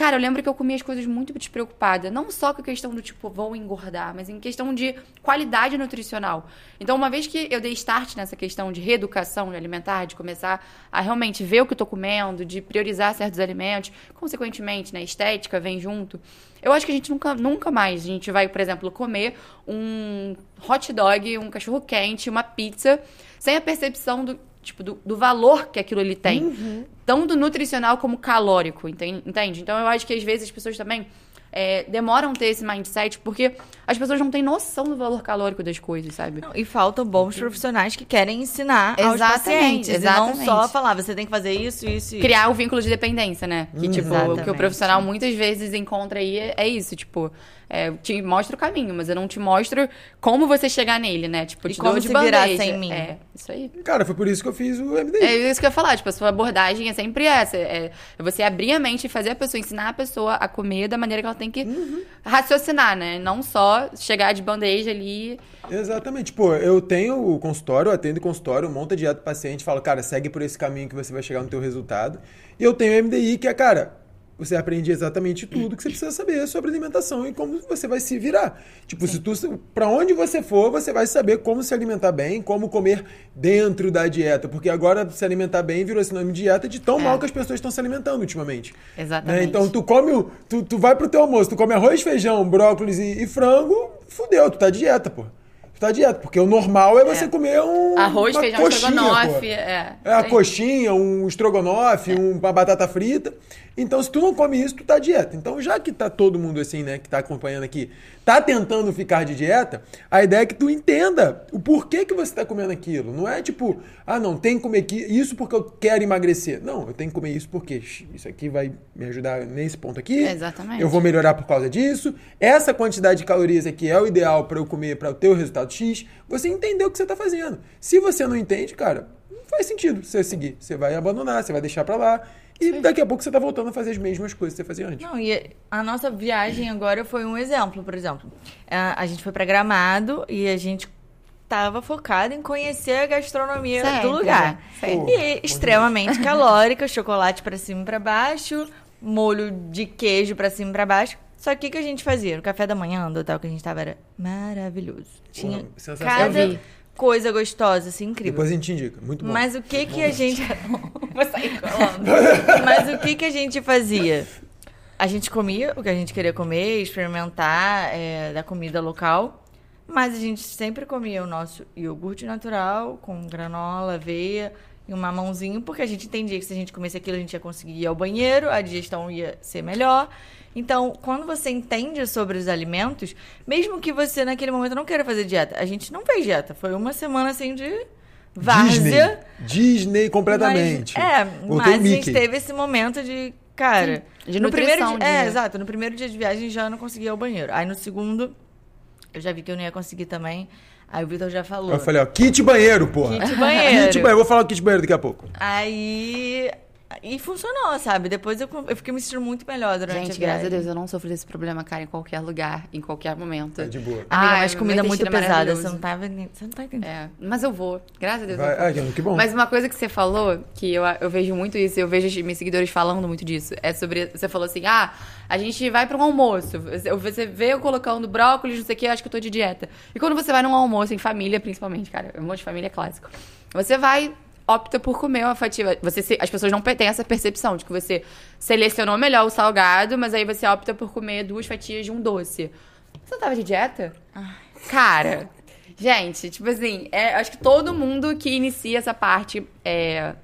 C: Cara, eu lembro que eu comia as coisas muito despreocupada. Não só com a questão do tipo, vou engordar, mas em questão de qualidade nutricional. Então, uma vez que eu dei start nessa questão de reeducação alimentar, de começar a realmente ver o que eu tô comendo, de priorizar certos alimentos, consequentemente, né, estética vem junto. Eu acho que a gente nunca, nunca mais, a gente vai, por exemplo, comer um hot dog, um cachorro quente, uma pizza, sem a percepção do tipo, do, do, valor que aquilo ele tem. Uhum. Tanto nutricional como calórico, entende? Então eu acho que às vezes as pessoas também é, demoram a ter esse mindset porque as pessoas não têm noção do valor calórico das coisas, sabe? Não,
B: e faltam bons profissionais que querem ensinar exatamente, aos pacientes. Exatamente. E não só falar, você tem que fazer isso, isso e
C: Criar o vínculo de dependência, né? Que, tipo, exatamente. o que o profissional muitas vezes encontra aí é, é isso, tipo é, te mostro o caminho, mas eu não te mostro como você chegar nele, né? Tipo,
B: te e como dou de se bandeja. virar sem mim.
C: É, isso aí.
A: Cara, foi por isso que eu fiz o MDI.
C: É isso que eu ia falar, tipo, a sua abordagem é sempre essa. É, é você abrir a mente e fazer a pessoa, ensinar a pessoa a comer da maneira que ela tem que uhum. raciocinar, né? Não só chegar de bandeja ali.
A: Exatamente. Pô, eu tenho o consultório, eu atendo consultório, monta dieta paciente, falo, cara, segue por esse caminho que você vai chegar no teu resultado. E eu tenho o MDI, que é, cara, você aprende exatamente tudo que você precisa saber sobre alimentação e como você vai se virar. Tipo, Sim. se tu para onde você for, você vai saber como se alimentar bem, como comer dentro da dieta, porque agora se alimentar bem virou sinônimo de dieta de tão é. mal que as pessoas estão se alimentando ultimamente.
C: Né? Exatamente.
A: Né? Então tu come, tu, tu vai pro teu almoço, tu come arroz, feijão, brócolis e, e frango, fudeu, tu tá de dieta, pô tá dieta, porque o normal é você é. comer um
C: arroz, uma feijão, coxinha, estrogonofe, é. É
A: a coxinha, um estrogonofe, é. uma batata frita. Então, se tu não come isso, tu tá dieta. Então, já que tá todo mundo assim, né, que tá acompanhando aqui, tá tentando ficar de dieta, a ideia é que tu entenda o porquê que você tá comendo aquilo. Não é tipo, ah, não, tem que comer isso porque eu quero emagrecer. Não, eu tenho que comer isso porque isso aqui vai me ajudar nesse ponto aqui.
C: Exatamente.
A: Eu vou melhorar por causa disso. Essa quantidade de calorias aqui é o ideal para eu comer para o teu resultado X. Você entendeu o que você tá fazendo. Se você não entende, cara, não faz sentido você seguir. Você vai abandonar, você vai deixar para lá. E daqui a pouco você tá voltando a fazer as mesmas coisas que você fazia antes.
B: Não, e a nossa viagem agora foi um exemplo, por exemplo. A, gente foi para Gramado e a gente tava focado em conhecer a gastronomia sempre, do lugar. Sempre. E extremamente calórica, chocolate para cima e para baixo, molho de queijo para cima e para baixo. Só que o que a gente fazia? No café da manhã do hotel que a gente tava era maravilhoso. Tinha Pô, cada coisa gostosa, assim, incrível.
A: Depois a gente indica. Muito bom.
B: Mas o que que a gente... Vou sair colando. Mas o que que a gente fazia? A gente comia o que a gente queria comer, experimentar é, da comida local. Mas a gente sempre comia o nosso iogurte natural, com granola, aveia e um mamãozinho, porque a gente entendia que se a gente comesse aquilo, a gente ia conseguir ir ao banheiro, a digestão ia ser melhor. Então, quando você entende sobre os alimentos, mesmo que você naquele momento não queira fazer dieta, a gente não fez dieta. Foi uma semana assim de várzea.
A: Disney, Disney completamente.
B: Mas, é, mas a gente teve esse momento de, cara,
C: Sim, de no primeiro
B: dia, é, exato, no primeiro dia de viagem já não conseguia ir ao banheiro. Aí no segundo eu já vi que eu não ia conseguir também. Aí o Vitor já falou.
A: Eu falei, ó, kit banheiro, porra.
B: Kit banheiro.
A: kit banheiro. Vou falar o kit banheiro daqui a pouco.
B: Aí e funcionou, sabe? Depois eu, eu fiquei me sentindo muito melhor durante
C: Gente,
B: a
C: graças a Deus, eu não sofro desse problema, cara, em qualquer lugar, em qualquer momento.
A: É de boa.
B: Ah, mas comida muito é pesada, você não, tá, você não tá entendendo.
C: É, mas eu vou, graças a Deus.
A: Vai, ah, que bom.
C: Mas uma coisa que você falou, que eu, eu vejo muito isso, eu vejo meus seguidores falando muito disso, é sobre, você falou assim, ah, a gente vai para um almoço, você vê eu colocando brócolis, não sei o que, acho que eu tô de dieta. E quando você vai num almoço, em família principalmente, cara, um monte de família é clássico, você vai opta por comer uma fatia. Você se, as pessoas não têm essa percepção de que você selecionou melhor o salgado, mas aí você opta por comer duas fatias de um doce. Você tava de dieta? Ai. Cara, gente, tipo assim, é, acho que todo mundo que inicia essa parte é,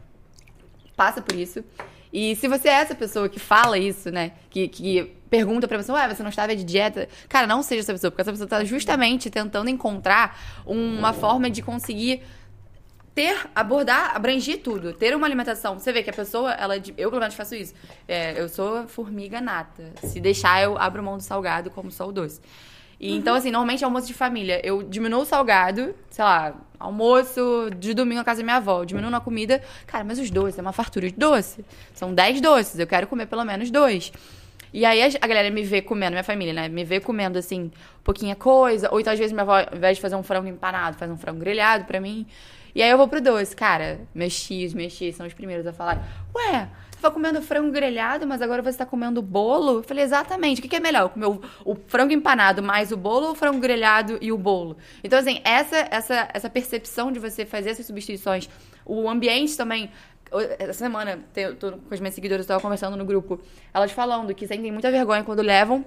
C: passa por isso. E se você é essa pessoa que fala isso, né? Que, que pergunta pra pessoa, ué, você não estava de dieta? Cara, não seja essa pessoa, porque essa pessoa tá justamente tentando encontrar uma forma de conseguir ter, abordar, abranger tudo. Ter uma alimentação. Você vê que a pessoa, ela. Eu, pelo menos, faço isso. É, eu sou formiga nata. Se deixar, eu abro mão do salgado como só o doce. E, Então, assim, normalmente é almoço de família. Eu diminuo o salgado, sei lá, almoço de domingo na casa da minha avó. Eu diminuo na comida. Cara, mas os doces, é uma fartura de doce. São 10 doces, eu quero comer pelo menos dois. E aí a, a galera me vê comendo, minha família, né? Me vê comendo, assim, pouquinha coisa. Ou então, às vezes, minha avó, ao invés de fazer um frango empanado, faz um frango grelhado pra mim. E aí eu vou pro doce. Cara, meus tios, meus tios são os primeiros a falar. Ué, você tá comendo frango grelhado, mas agora você tá comendo bolo? Eu falei, exatamente. O que, que é melhor? Comer o, o, frango empanado mais o bolo ou o frango grelhado e o bolo? Então, assim, essa, essa, essa percepção de você fazer essas substituições, o ambiente também. Essa semana, eu tô com as minhas seguidoras, eu tava conversando no grupo, elas falando que sentem muita vergonha quando levam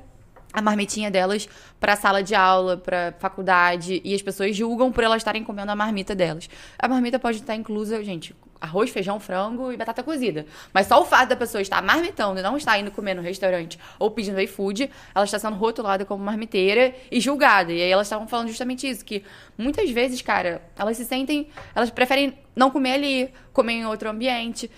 C: a marmitinha delas para sala de aula, para faculdade, e as pessoas julgam por elas estarem comendo a marmita delas. A marmita pode estar inclusa, gente, arroz, feijão, frango e batata cozida. Mas só o fato da pessoa estar marmitando e não estar indo comer no restaurante ou pedindo iFood, ela está sendo rotulada como marmiteira e julgada. E aí elas estavam falando justamente isso, que muitas vezes, cara, elas se sentem, elas preferem não comer ali, comer em outro ambiente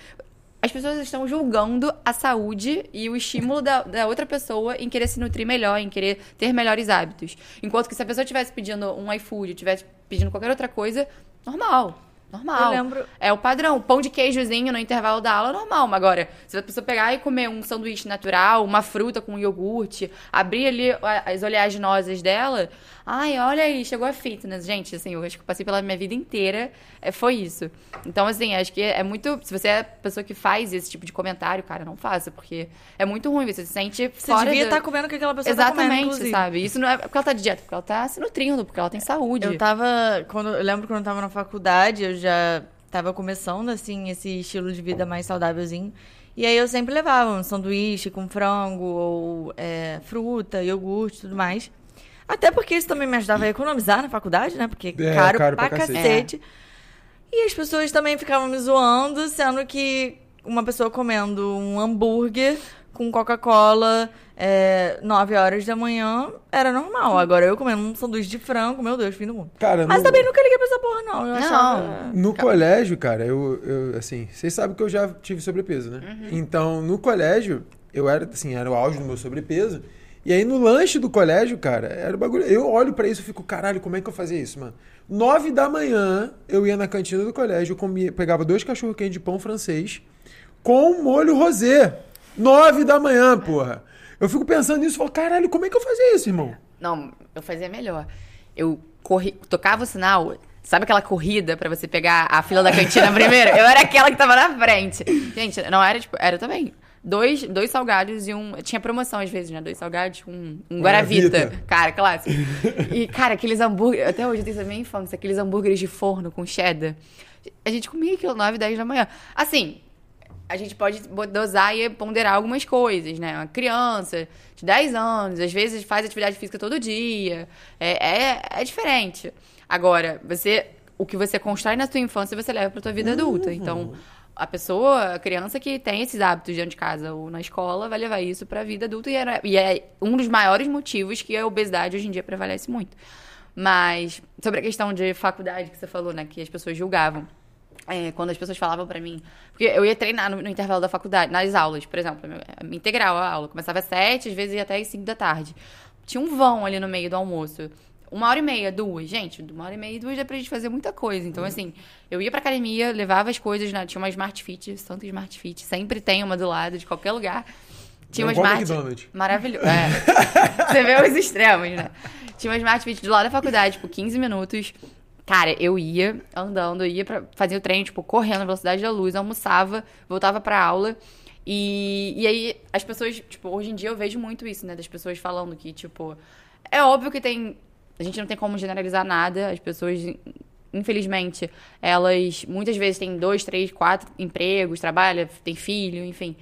C: as pessoas estão julgando a saúde e o estímulo da, da, outra pessoa em querer se nutrir melhor, em querer ter melhores hábitos. Enquanto que se a pessoa estivesse pedindo um iFood, estivesse pedindo qualquer outra coisa, normal. Normal. Eu lembro. É o padrão. Pão de queijozinho no intervalo da aula, normal. Mas agora, se a pessoa pegar e comer um sanduíche natural, uma fruta com iogurte, abrir ali as oleaginosas dela, ai, olha aí, chegou a fitness. Gente, assim, eu acho que eu passei pela minha vida inteira, é, foi isso. Então, assim, acho que é muito. Se você é a pessoa que faz esse tipo de comentário, cara, não faça, porque é muito ruim. Você se sente
B: você
C: fora.
B: Você devia
C: do...
B: estar tá comendo o que aquela pessoa
C: Exatamente,
B: tá comendo,
C: sabe? Isso não é porque ela tá de dieta, porque ela tá se nutrindo, porque ela tem saúde.
B: Eu tava. Quando, eu lembro quando eu tava na faculdade, eu já tava começando, assim, esse estilo de vida mais saudávelzinho. E aí eu sempre levava um sanduíche com frango, ou é, fruta, iogurte e tudo mais. Até porque isso também me ajudava a economizar na faculdade, né? Porque é, caro, caro pra, pra cacete. cacete. É. E as pessoas também ficavam me zoando, sendo que uma pessoa comendo um hambúrguer com Coca-Cola é, 9 horas da manhã era normal. Agora eu comendo um sanduíche de frango, meu Deus, fim do mundo. Cara, Mas no... também nunca liguei pra essa porra, não. Eu não. Achava...
A: No colégio, cara, eu, eu, assim, vocês sabem que eu já tive sobrepeso, né? Uhum. Então, no colégio, eu era, assim, era o auge do meu sobrepeso. E aí no lanche do colégio, cara, era bagulho. Eu olho para isso e fico, caralho, como é que eu fazia isso, mano? Nove da manhã, eu ia na cantina do colégio, comia, pegava dois cachorro quente de pão francês com molho rosé. Nove da manhã, porra. Eu fico pensando nisso e falo, caralho, como é que eu fazia isso, irmão?
C: Não, eu fazia melhor. Eu corri, tocava o sinal, Sabe aquela corrida para você pegar a fila da cantina primeiro? Eu era aquela que tava na frente. Gente, não era tipo. Era também dois, dois salgados e um. Tinha promoção às vezes, né? Dois salgados um, um Guaravita. Cara, clássico. E, cara, aqueles hambúrgueres. Até hoje eu tenho essa minha infância, aqueles hambúrgueres de forno com cheddar. A gente comia aquilo 9, 10 da manhã. Assim, a gente pode dosar e ponderar algumas coisas, né? Uma criança de 10 anos, às vezes faz atividade física todo dia. É, é, é diferente. Agora, você. O que você constrói na sua infância, você leva pra tua vida adulta. Uhum. Então, a pessoa, a criança que tem esses hábitos dentro de casa ou na escola, vai levar isso para a vida adulta e, era, e é um dos maiores motivos que a obesidade hoje em dia prevalece muito. Mas sobre a questão de faculdade que você falou, né, que as pessoas julgavam. É, quando as pessoas falavam para mim. Porque eu ia treinar no, no, intervalo da faculdade, nas aulas, por exemplo, integral a aula. Começava às sete, às vezes ia até às cinco da tarde. Tinha um vão ali no meio do almoço uma hora e meia, duas. Gente, uma hora e meia e duas dá pra gente fazer muita coisa. Então, uhum. assim, eu ia pra academia, levava as coisas, né? tinha uma Smart Fit, Santa Smart Fit, sempre tem uma do lado, de qualquer lugar. Tinha uma Smart... McDonald's. Maravilhoso. É. Você vê os extremos, né? Tinha uma Smart Fit do lado da faculdade, tipo, 15 minutos. Cara, eu ia andando, ia pra fazer o treino, tipo, correndo na velocidade da luz, almoçava, voltava pra aula. E, e aí, as pessoas, tipo, hoje em dia eu vejo muito isso, né? Das pessoas falando que, tipo, é óbvio que tem a gente não tem como generalizar nada. As pessoas, infelizmente, elas muitas vezes têm dois, três, quatro empregos, trabalham, tem filho, enfim.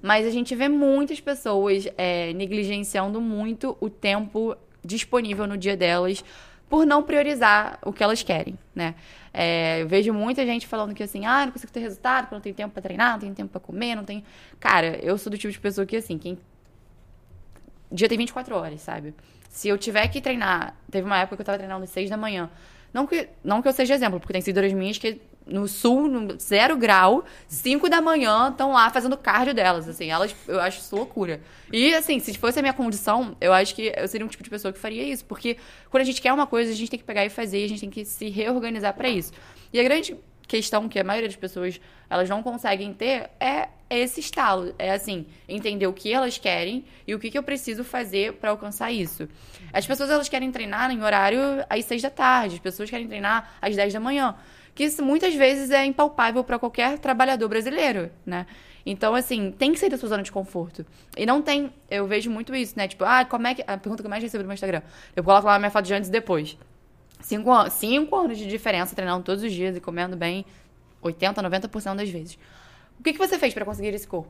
C: Mas a gente vê muitas pessoas é, negligenciando muito o tempo disponível no dia delas por não priorizar o que elas querem, né? É, eu vejo muita gente falando que assim, ah, não consigo ter resultado, porque não tenho tempo para treinar, não tenho tempo para comer, não tenho. Cara, eu sou do tipo de pessoa que assim, quem dia tem 24 horas, sabe? Se eu tiver que treinar, teve uma época que eu tava treinando às 6 da manhã. Não que, não que eu seja exemplo, porque tem seguidoras minhas que no sul, no zero grau, 5 da manhã, estão lá fazendo cardio delas, assim, elas, eu acho isso loucura. E, assim, se fosse a minha condição, eu acho que eu seria um tipo de pessoa que faria isso, porque quando a gente quer uma coisa, a gente tem que pegar e fazer, a gente tem que se reorganizar para isso. E a grande questão que a maioria das pessoas, elas não conseguem ter é esse estalo, é assim, entender o que elas querem e o que, que eu preciso fazer para alcançar isso. As pessoas, elas querem treinar em horário às seis da tarde, as pessoas querem treinar às 10 da manhã que muitas vezes é impalpável para qualquer trabalhador brasileiro, né? Então, assim, tem que sair da sua zona de conforto. E não tem, eu vejo muito isso, né? Tipo, ah, como é que. A pergunta que eu mais recebo no meu Instagram. Eu coloco lá minha foto de antes e depois. Cinco, anos, cinco anos de diferença, treinando todos os dias e comendo bem 80, 90% das vezes. O que, que você fez para conseguir esse corpo?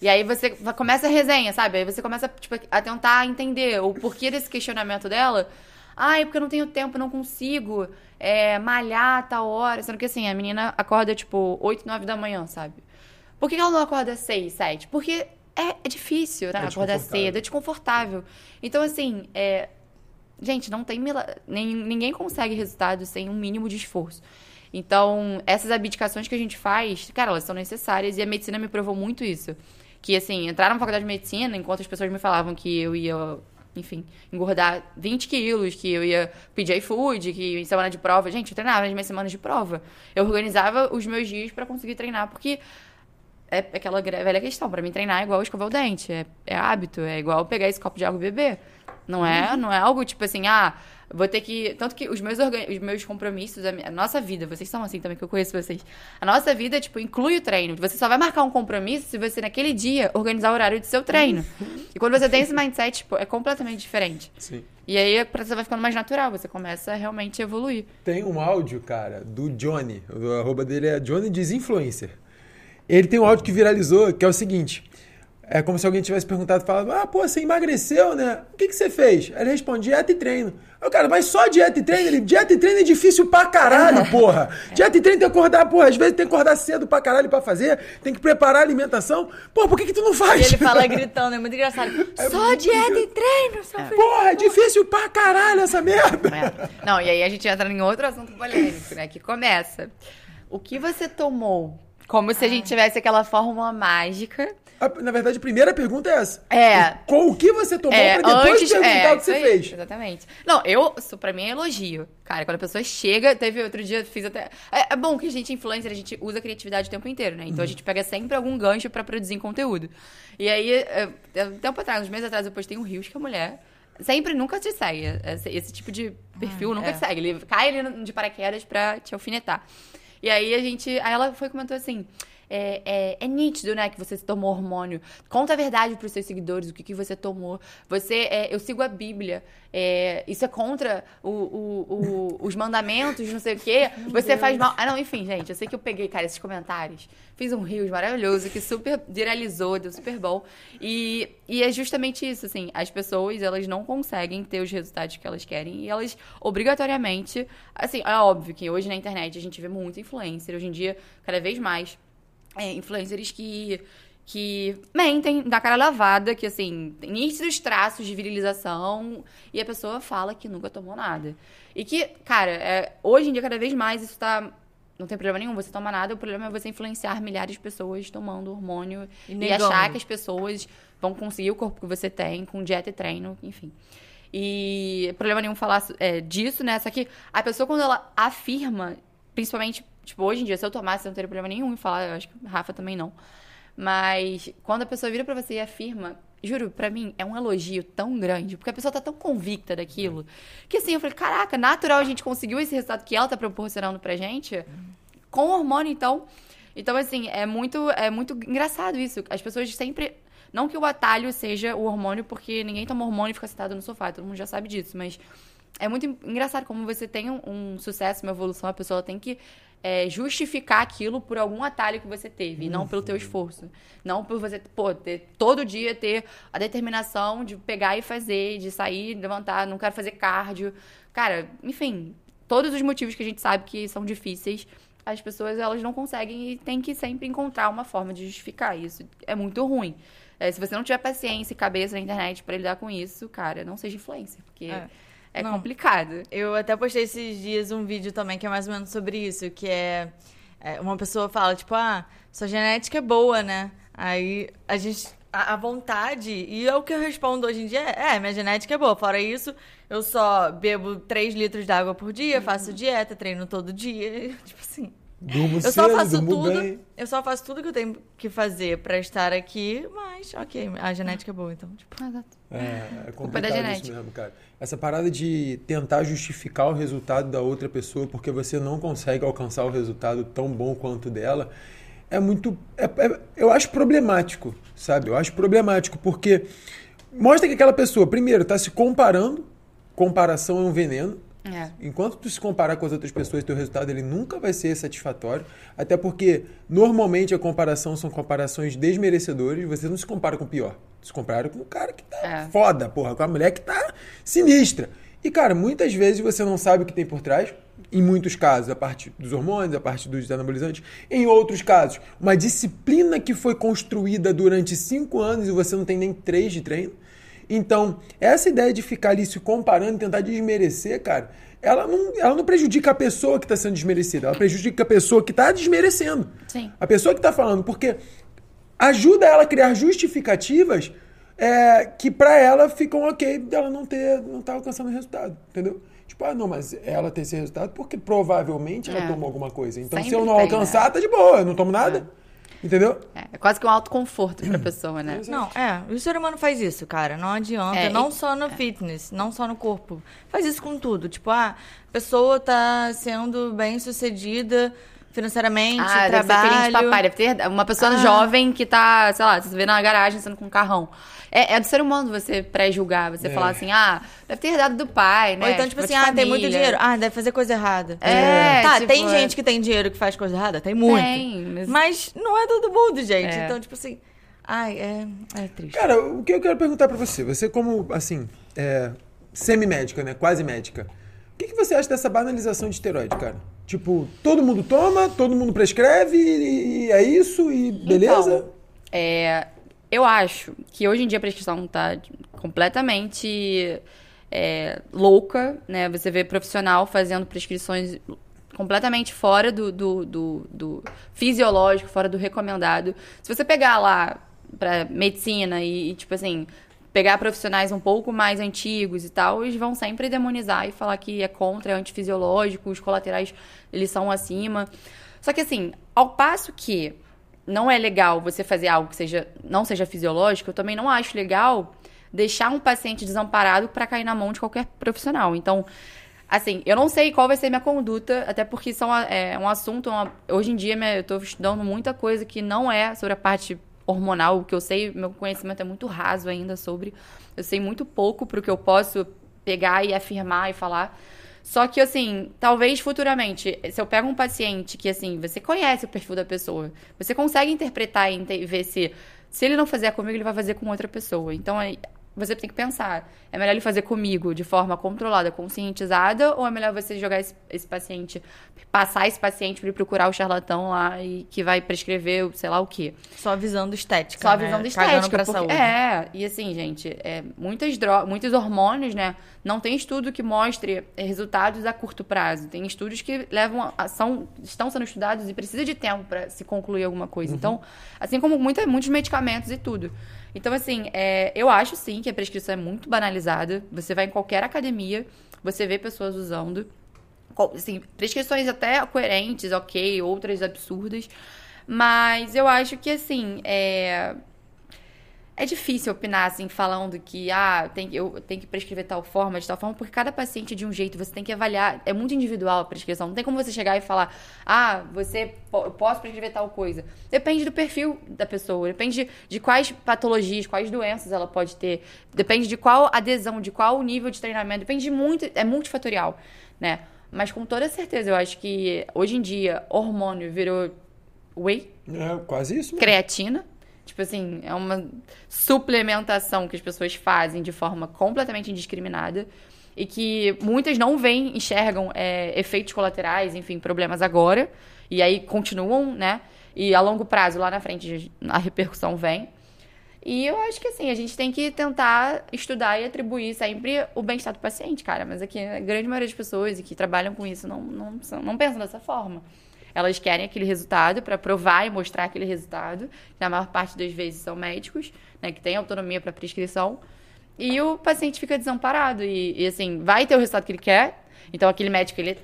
C: E aí você começa a resenha, sabe? Aí você começa tipo, a tentar entender o porquê desse questionamento dela. Ah, é porque eu não tenho tempo, não consigo é, malhar a tal hora. Sendo que assim, a menina acorda tipo 8, 9 da manhã, sabe? Por que ela não acorda 6, 7? Porque é, é difícil, né? É acordar cedo, é desconfortável. Então, assim, é... gente, não tem ninguém consegue resultado sem um mínimo de esforço. Então, essas abdicações que a gente faz, cara, elas são necessárias e a medicina me provou muito isso. Que, assim, entrar na faculdade de medicina, enquanto as pessoas me falavam que eu ia enfim, engordar 20 quilos, que eu ia pedir iFood, que em semana de prova. Gente, eu treinava nas minhas semanas de prova. Eu organizava os meus dias para conseguir treinar, porque é aquela velha questão. para mim, treinar é igual escovar o dente. É, é hábito, é igual pegar esse copo de água e beber. Não é, uhum. não é algo tipo assim, ah, vou ter que. Tanto que os meus, organ... os meus compromissos, a, a, nossa vida, vocês são assim também, que eu conheço vocês. A nossa vida, tipo, inclui o treino. Você só vai marcar um compromisso se você, naquele dia, organizar o horário do seu treino. e quando você tem esse mindset, tipo, é completamente diferente. Sim. E aí você vai ficando mais natural, você começa a realmente evoluir.
A: Tem um áudio, cara, do Johnny. O arroba dele é Johnny Desinfluencer. Ele tem um áudio que viralizou, que é o seguinte. É como se alguém tivesse perguntado, falado, ah, pô, você emagreceu, né? O que, que você fez? Aí ele responde, dieta e treino. Aí o cara, mas só dieta e treino? Ele, dieta e treino é difícil pra caralho, porra. Dieta e treino tem que acordar, porra, às vezes tem que acordar cedo pra caralho pra fazer, tem que preparar a alimentação. Pô, por que que tu não faz?
B: E ele fala gritando, é muito engraçado. É só muito dieta e treino, seu
A: filho. Porra, é difícil pra caralho essa merda.
C: É. Não, e aí a gente entra em outro assunto polêmico, né? Que começa. O que você tomou? Como se a gente tivesse aquela fórmula mágica
A: na verdade, a primeira pergunta é essa.
C: É.
A: Com o que você tomou é, pra depois antes, perguntar é, o que você aí, fez.
C: Exatamente. Não, eu, isso pra mim é elogio. Cara, quando a pessoa chega, teve outro dia, fiz até. É, é bom que a gente, influencer, a gente usa a criatividade o tempo inteiro, né? Então uhum. a gente pega sempre algum gancho pra produzir conteúdo. E aí, é, é, tempo atrás, uns meses atrás, eu postei um Rios que a mulher sempre nunca te segue. Esse, esse tipo de perfil ah, nunca é. te segue. Ele cai ele de paraquedas pra te alfinetar. E aí a gente. Aí ela foi comentou assim é, é, é, nítido, né, que você tomou hormônio. Conta a verdade para os seus seguidores, o que, que você tomou. Você, é, eu sigo a Bíblia. É, isso é contra o, o, o, os mandamentos, não sei o quê. Você faz mal. Ah, não, enfim, gente, eu sei que eu peguei, cara, esses comentários. Fiz um rios maravilhoso que super viralizou, deu super bom. E, e é justamente isso, assim, as pessoas, elas não conseguem ter os resultados que elas querem e elas, obrigatoriamente, assim, é óbvio que hoje na internet a gente vê muito influencer, hoje em dia, cada vez mais é, influencers que que mentem, da cara lavada, que assim, tem nítidos traços de virilização e a pessoa fala que nunca tomou nada. E que, cara, é, hoje em dia, cada vez mais, isso tá. Não tem problema nenhum você tomar nada, o problema é você influenciar milhares de pessoas tomando hormônio e, e achar que as pessoas vão conseguir o corpo que você tem com dieta e treino, enfim. E problema nenhum falar é, disso, né? Só que a pessoa, quando ela afirma, principalmente Tipo, hoje em dia, se eu tomasse, eu não teria problema nenhum em falar. Eu acho que Rafa também não. Mas quando a pessoa vira pra você e afirma, juro, pra mim é um elogio tão grande, porque a pessoa tá tão convicta daquilo, que assim, eu falei, caraca, natural a gente conseguiu esse resultado que ela tá proporcionando pra gente, com hormônio, então. Então, assim, é muito, é muito engraçado isso. As pessoas sempre. Não que o atalho seja o hormônio, porque ninguém toma hormônio e fica sentado no sofá, todo mundo já sabe disso, mas é muito engraçado como você tem um, um sucesso, uma evolução, a pessoa tem que é, justificar aquilo por algum atalho que você teve, uhum. não pelo teu uhum. esforço. Não por você, pô, ter, todo dia ter a determinação de pegar e fazer, de sair, levantar, não quero fazer cardio. Cara, enfim, todos os motivos que a gente sabe que são difíceis, as pessoas elas não conseguem e tem que sempre encontrar uma forma de justificar isso. É muito ruim. É, se você não tiver paciência e cabeça na internet para lidar com isso, cara, não seja influencer, porque é é
B: Não.
C: complicado.
B: Eu até postei esses dias um vídeo também que é mais ou menos sobre isso, que é, é, uma pessoa fala, tipo, ah, sua genética é boa, né? Aí a gente. A, vontade, e é o que eu respondo hoje em dia é, é, minha genética é boa. Fora isso, eu só bebo 3 litros de água por dia, faço dieta, treino todo dia. Tipo assim.
A: Durmo
B: Eu
A: cedo,
B: só faço
A: durmo
B: tudo.
A: bem.
B: Eu só faço tudo que eu tenho que fazer pra estar aqui, mas ok, a genética é boa, então, tipo.
C: Exato.
A: É, é
C: da
A: complicado isso
C: genética.
A: mesmo, cara. Essa parada de tentar justificar o resultado da outra pessoa porque você não consegue alcançar o resultado tão bom quanto dela é muito. é- é- eu acho problemático, sabe? Eu acho problemático porque mostra que aquela pessoa, primeiro, tá se comparando. Comparação é um veneno.
C: É.
A: Enquanto tu se comparar com as outras pessoas, teu resultado ele nunca vai ser satisfatório. Até porque, normalmente, a comparação são comparações desmerecedoras. Você não se compara com o pior. Se compara com o cara que tá
C: É.
A: foda, porra. Com a mulher que tá sinistra. E, cara, muitas vezes você não sabe o que tem por trás. Em muitos casos, a parte dos hormônios, a parte dos anabolizantes. Em outros casos, uma disciplina que foi construída durante cinco anos e você não tem nem três de treino. Então, essa ideia de ficar ali se comparando e tentar desmerecer, cara, ela não, ela não prejudica a pessoa que está sendo desmerecida, ela prejudica a pessoa que está desmerecendo.
C: Sim.
A: A pessoa que está falando, porque ajuda ela a criar justificativas é, que para ela ficam ok dela não ter, não tá alcançando o resultado, entendeu? Tipo, ah, não, mas ela tem esse resultado porque provavelmente ela
C: É.
A: tomou alguma coisa. Então, se
C: Sempre
A: eu não
C: tem,
A: alcançar,
C: né?
A: tá de boa, eu não tomo nada. Entendeu?
C: É, é quase que um autoconforto pra pessoa, né?
B: Não, é, o ser humano faz isso, cara. Não adianta.
C: É,
B: não
C: e-
B: só no fitness, não só no corpo. Faz isso com tudo. Tipo, ah, a pessoa tá sendo bem sucedida financeiramente,
C: Ah, deve ser
B: trabalho.
C: de papai. Deve ter uma pessoa
B: Ah.
C: jovem que tá, sei lá, você vê na garagem sendo com um carrão. É, é do ser humano você pré-julgar, você
A: É.
C: falar assim, ah, deve ter herdado do pai, né?
B: Ou então, tipo
C: de
B: assim, ah, tem muito dinheiro. Ah, deve fazer coisa errada.
C: É,
B: Tá,
C: tipo,
B: tem
C: é.
B: gente que tem dinheiro que faz coisa errada? Tem muito.
C: Tem, mas-
B: mas... não é todo mundo, gente.
C: É.
B: Então, tipo assim, ai, é, é triste.
A: Cara, o que eu quero perguntar pra você, você como, assim, é, semi-médica, né, quase médica, o que, que você acha dessa banalização de esteroide, cara? Tipo, todo mundo toma, todo mundo prescreve e, e é isso e beleza?
C: Então, é, eu acho que hoje em dia a prescrição tá completamente é, louca, né? Você vê profissional fazendo prescrições completamente fora do, do, do- do fisiológico, fora do recomendado. Se você pegar lá pra medicina e, e, tipo assim, pegar profissionais um pouco mais antigos e tal, eles vão sempre demonizar e falar que é contra, é antifisiológico, os colaterais, eles são acima. Só que assim, ao passo que não é legal você fazer algo que seja, não seja fisiológico, eu também não acho legal deixar um paciente desamparado para cair na mão de qualquer profissional. Então, assim, eu não sei qual vai ser minha conduta, até porque são, é um assunto, uma- hoje em dia minha- eu tô estudando muita coisa que não é sobre a parte hormonal, o que eu sei, meu conhecimento é muito raso ainda sobre, eu sei muito pouco pro que eu posso pegar e afirmar e falar. Só que, assim, talvez futuramente, se eu pego um paciente que, assim, você conhece o perfil da pessoa, você consegue interpretar e ver se, se ele não fizer comigo, ele vai fazer com outra pessoa. Então, você tem que pensar, é melhor ele fazer comigo de forma controlada, conscientizada, ou é melhor você jogar esse, esse paciente, passar esse paciente para ele procurar o charlatão lá e que vai prescrever sei lá o quê?
B: Só visando estética.
C: Só a
B: né? Cagando
C: estética.
B: pra
C: porque-
B: saúde.
C: É, e assim, gente, é, muitas dro muitos hormônios, né? Não tem estudo que mostre resultados a curto prazo. Tem estudos que levam a, são, estão sendo estudados e precisa de tempo para se concluir alguma coisa. Então, assim como muita, muitos medicamentos e tudo. Então, assim, é, eu acho sim que a prescrição é muito banalizada. Você vai em qualquer academia, você vê pessoas usando. Assim, prescrições até coerentes, ok, outras absurdas. Mas eu acho que, assim, é... É difícil opinar, assim, falando que, ah, tem, eu tenho que prescrever tal forma, de tal forma, porque cada paciente é de um jeito, você tem que avaliar, é muito individual a prescrição. Não tem como você chegar e falar, ah, você, eu posso prescrever tal coisa. Depende do perfil da pessoa, depende de, de quais patologias, quais doenças ela pode ter, depende de qual adesão, de qual nível de treinamento, depende de muito, é multifatorial, né? Mas com toda certeza, eu acho que hoje em dia, hormônio virou whey,
A: É quase isso. mesmo.
C: creatina. Tipo assim, é uma suplementação que as pessoas fazem de forma completamente indiscriminada e que muitas não veem, enxergam é, efeitos colaterais, enfim, problemas agora, e aí continuam, né? E a longo prazo, lá na frente, a repercussão vem. E eu acho que assim, a gente tem que tentar estudar e atribuir sempre o bem-estar do paciente, cara. Mas aqui, a grande maioria das pessoas que trabalham com isso não, não, não pensam dessa forma. Elas querem aquele resultado para provar e mostrar aquele resultado. Na maior parte das vezes são médicos, né, que têm autonomia para prescrição. E o paciente fica desamparado. E, e, assim, vai ter o resultado que ele quer. Então, aquele médico, ele é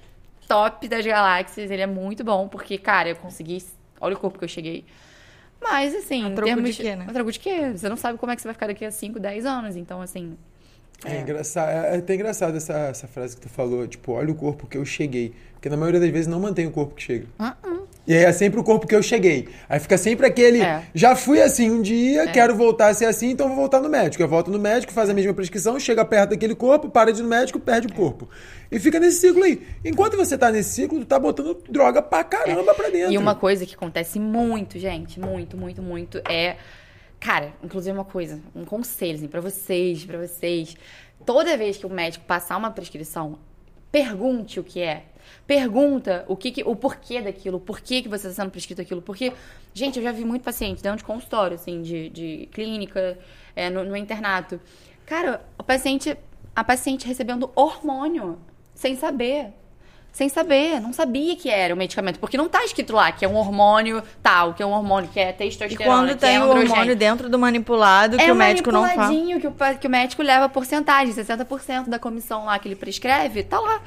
C: top das galáxias. Ele é muito bom, porque, cara, eu consegui. Olha o corpo que eu cheguei. Mas, assim,
B: A troco
C: termos
B: de quê, né?
C: A troco de quê? Você não sabe como é que você vai ficar daqui a 5, 10 anos. Então, assim.
A: É, engraçado, é, é até engraçado essa, essa frase que tu falou, tipo, olha o corpo que eu cheguei. Porque na maioria das vezes não mantém o corpo que chega. E aí é sempre o corpo que eu cheguei. Aí fica sempre aquele.
C: É.
A: Já fui assim um dia, quero voltar a ser assim, então vou voltar no médico. Eu volto no médico, faz a mesma prescrição, chega perto daquele corpo, para de ir no médico, perde o corpo. E fica nesse ciclo aí. Enquanto você tá nesse ciclo, tu tá botando droga pra caramba pra dentro.
C: E uma coisa que acontece muito, gente, muito, muito, muito, é. Cara, inclusive uma coisa, um conselho, assim, pra vocês, pra vocês. Toda vez que o médico passar uma prescrição, pergunte o que é. Pergunta o que, que- o porquê daquilo, o porquê que você está sendo prescrito aquilo. Porque, gente, eu já vi muito paciente dentro de consultório, assim, de, de clínica, é, no, no internato. Cara, o paciente, a paciente recebendo hormônio, sem saber. Sem saber, não sabia que era o medicamento. Porque não tá escrito lá que é um hormônio tal, que é um hormônio que é
B: E
C: testosterona,
B: quando
C: que é
B: tem o hormônio dentro do manipulado, que
C: É
B: o médico não fala.
C: manipuladinho que o, que o médico leva porcentagem, 60% da comissão lá que ele prescreve, tá lá.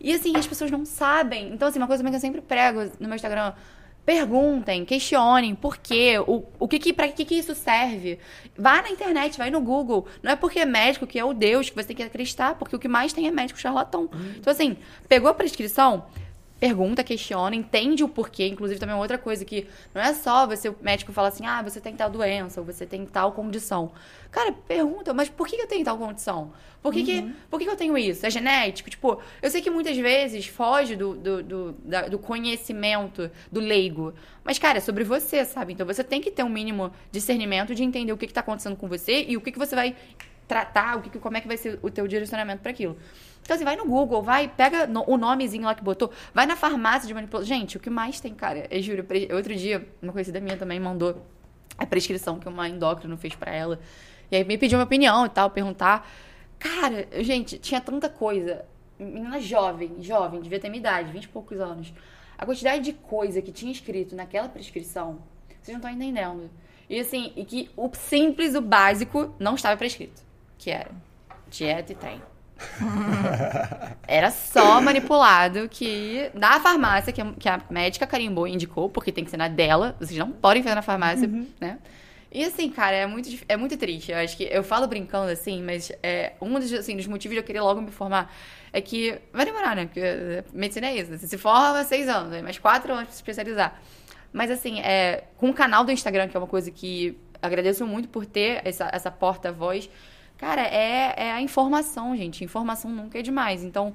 C: E assim, as pessoas não sabem. Então, assim, uma coisa que eu sempre prego no meu Instagram. Perguntem, questionem por quê, o, o que que, pra que que isso serve. Vá na internet, vai no Google. Não é porque é médico que é o Deus que você tem que acreditar, porque o que mais tem é médico charlatão. Então, assim, pegou a prescrição, pergunta, questiona, entende o porquê. Inclusive, também é outra coisa que não é só você, o médico fala assim, ah, você tem tal doença, ou você tem tal condição. Cara, pergunta, mas por que eu tenho tal condição? Por que, que, por que, eu tenho isso? É genético? Tipo, eu sei que muitas vezes foge do, do, do, da- do conhecimento do leigo. Mas, cara, é sobre você, sabe? Então você tem que ter um mínimo discernimento de entender o que, que tá acontecendo com você e o que, que você vai tratar, o que, que- como é que vai ser o teu direcionamento para aquilo. Então, assim, vai no Google, vai, pega no- o nomezinho lá que botou, vai na farmácia de manipulação. Gente, o que mais tem, cara, eu juro, outro dia, uma conhecida minha também mandou a prescrição que uma endócrino fez pra ela. E aí me pediu uma opinião e tal, perguntar. Cara, gente, tinha tanta coisa. Menina jovem, jovem, devia ter minha idade, 20 e poucos anos. A quantidade de coisa que tinha escrito naquela prescrição, vocês não estão entendendo. E assim, e que o simples, o básico, não estava prescrito. Que era dieta e treino. Era só manipulado que na farmácia, que a, que a médica carimbou e indicou, porque tem que ser na dela, vocês não podem fazer na farmácia, né? E assim, cara, é muito, é muito triste. Eu acho que eu falo brincando assim, mas é, um dos, assim, dos motivos de eu querer logo me formar é que vai demorar, né? Porque é, medicina é isso. Você se forma seis anos, mais quatro anos pra se especializar. Mas assim, é, com o canal do Instagram, que é uma coisa que agradeço muito por ter essa, essa porta-voz, cara, é, é a informação, gente. Informação nunca é demais. Então,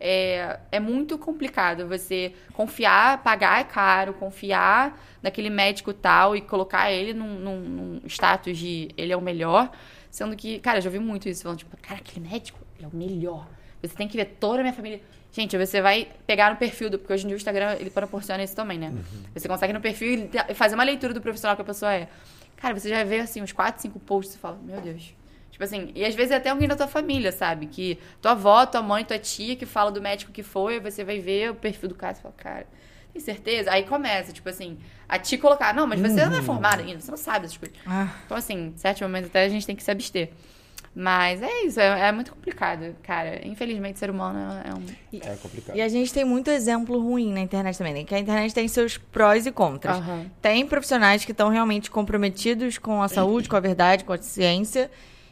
C: é, é muito complicado você confiar, pagar é caro, confiar naquele médico tal e colocar ele num, num- num status de ele é o melhor, sendo que, cara, eu já ouvi muito isso, falando, tipo, cara, aquele médico, ele é o melhor. Você tem que ver toda a minha família. Gente, você vai pegar no perfil, do, porque hoje em dia o Instagram ele proporciona isso também, né? Você consegue no perfil e fazer uma leitura do profissional que a pessoa é. Cara, você já vê assim uns 4, 5 posts e fala, meu Deus. Tipo assim, e às vezes é até alguém da tua família, sabe? Que tua avó, tua mãe, tua tia que fala do médico que foi, você vai ver o perfil do cara e fala, cara, tem certeza? Aí começa, tipo assim, a te colocar, não, mas você não é formada ainda, você não sabe essas coisas.
B: Ah.
C: Então, assim, em certos momentos até a gente tem que se abster. Mas é isso, é, é muito complicado, cara. Infelizmente, ser humano é um.
A: É complicado.
B: E a gente tem muito exemplo ruim na internet também, né? Que a internet tem seus prós e contras.
C: Aham.
B: Tem profissionais que estão realmente comprometidos com a saúde, com a verdade, com a ciência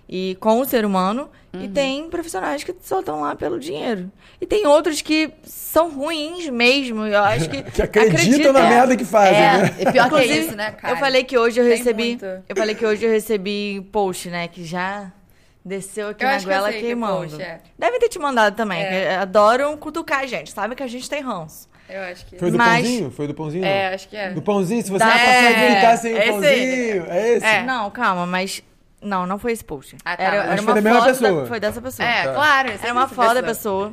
B: e com o ser humano.
C: Uhum.
B: E tem profissionais que só estão lá pelo dinheiro. E tem outros que são ruins mesmo. Eu acho que.
A: Que acreditam na merda que fazem,
C: é,
A: né?
C: é pior que é
B: Inclusive,
C: isso, né, cara?
B: Eu falei que hoje eu
C: Tem
B: recebi.
C: muito.
B: Eu falei que hoje eu recebi post, né? Que já desceu aqui
C: Eu
B: na
C: que
B: goela
C: que
B: queimando.
C: post é.
B: Devem ter te mandado também.
C: É.
B: que adoram cutucar a gente. Sabe que a gente tem ranço.
C: Eu acho que.
A: Foi do
B: Mas-
A: pãozinho? Foi do pãozinho?
C: É, acho que é.
A: Do pãozinho, se você
B: Da-
A: não consegue
C: É,
A: ficar sem o
C: esse
A: pãozinho. É esse?
C: É.
B: Não, calma, mas. Não, não foi esse post.
C: Ah, tá,
B: era,
C: mas
B: era
A: foi
B: uma
A: da mesma
B: foto
A: pessoa.
B: Da, foi dessa pessoa.
C: É,
A: Tá.
C: claro.
B: Era uma foto da pessoa.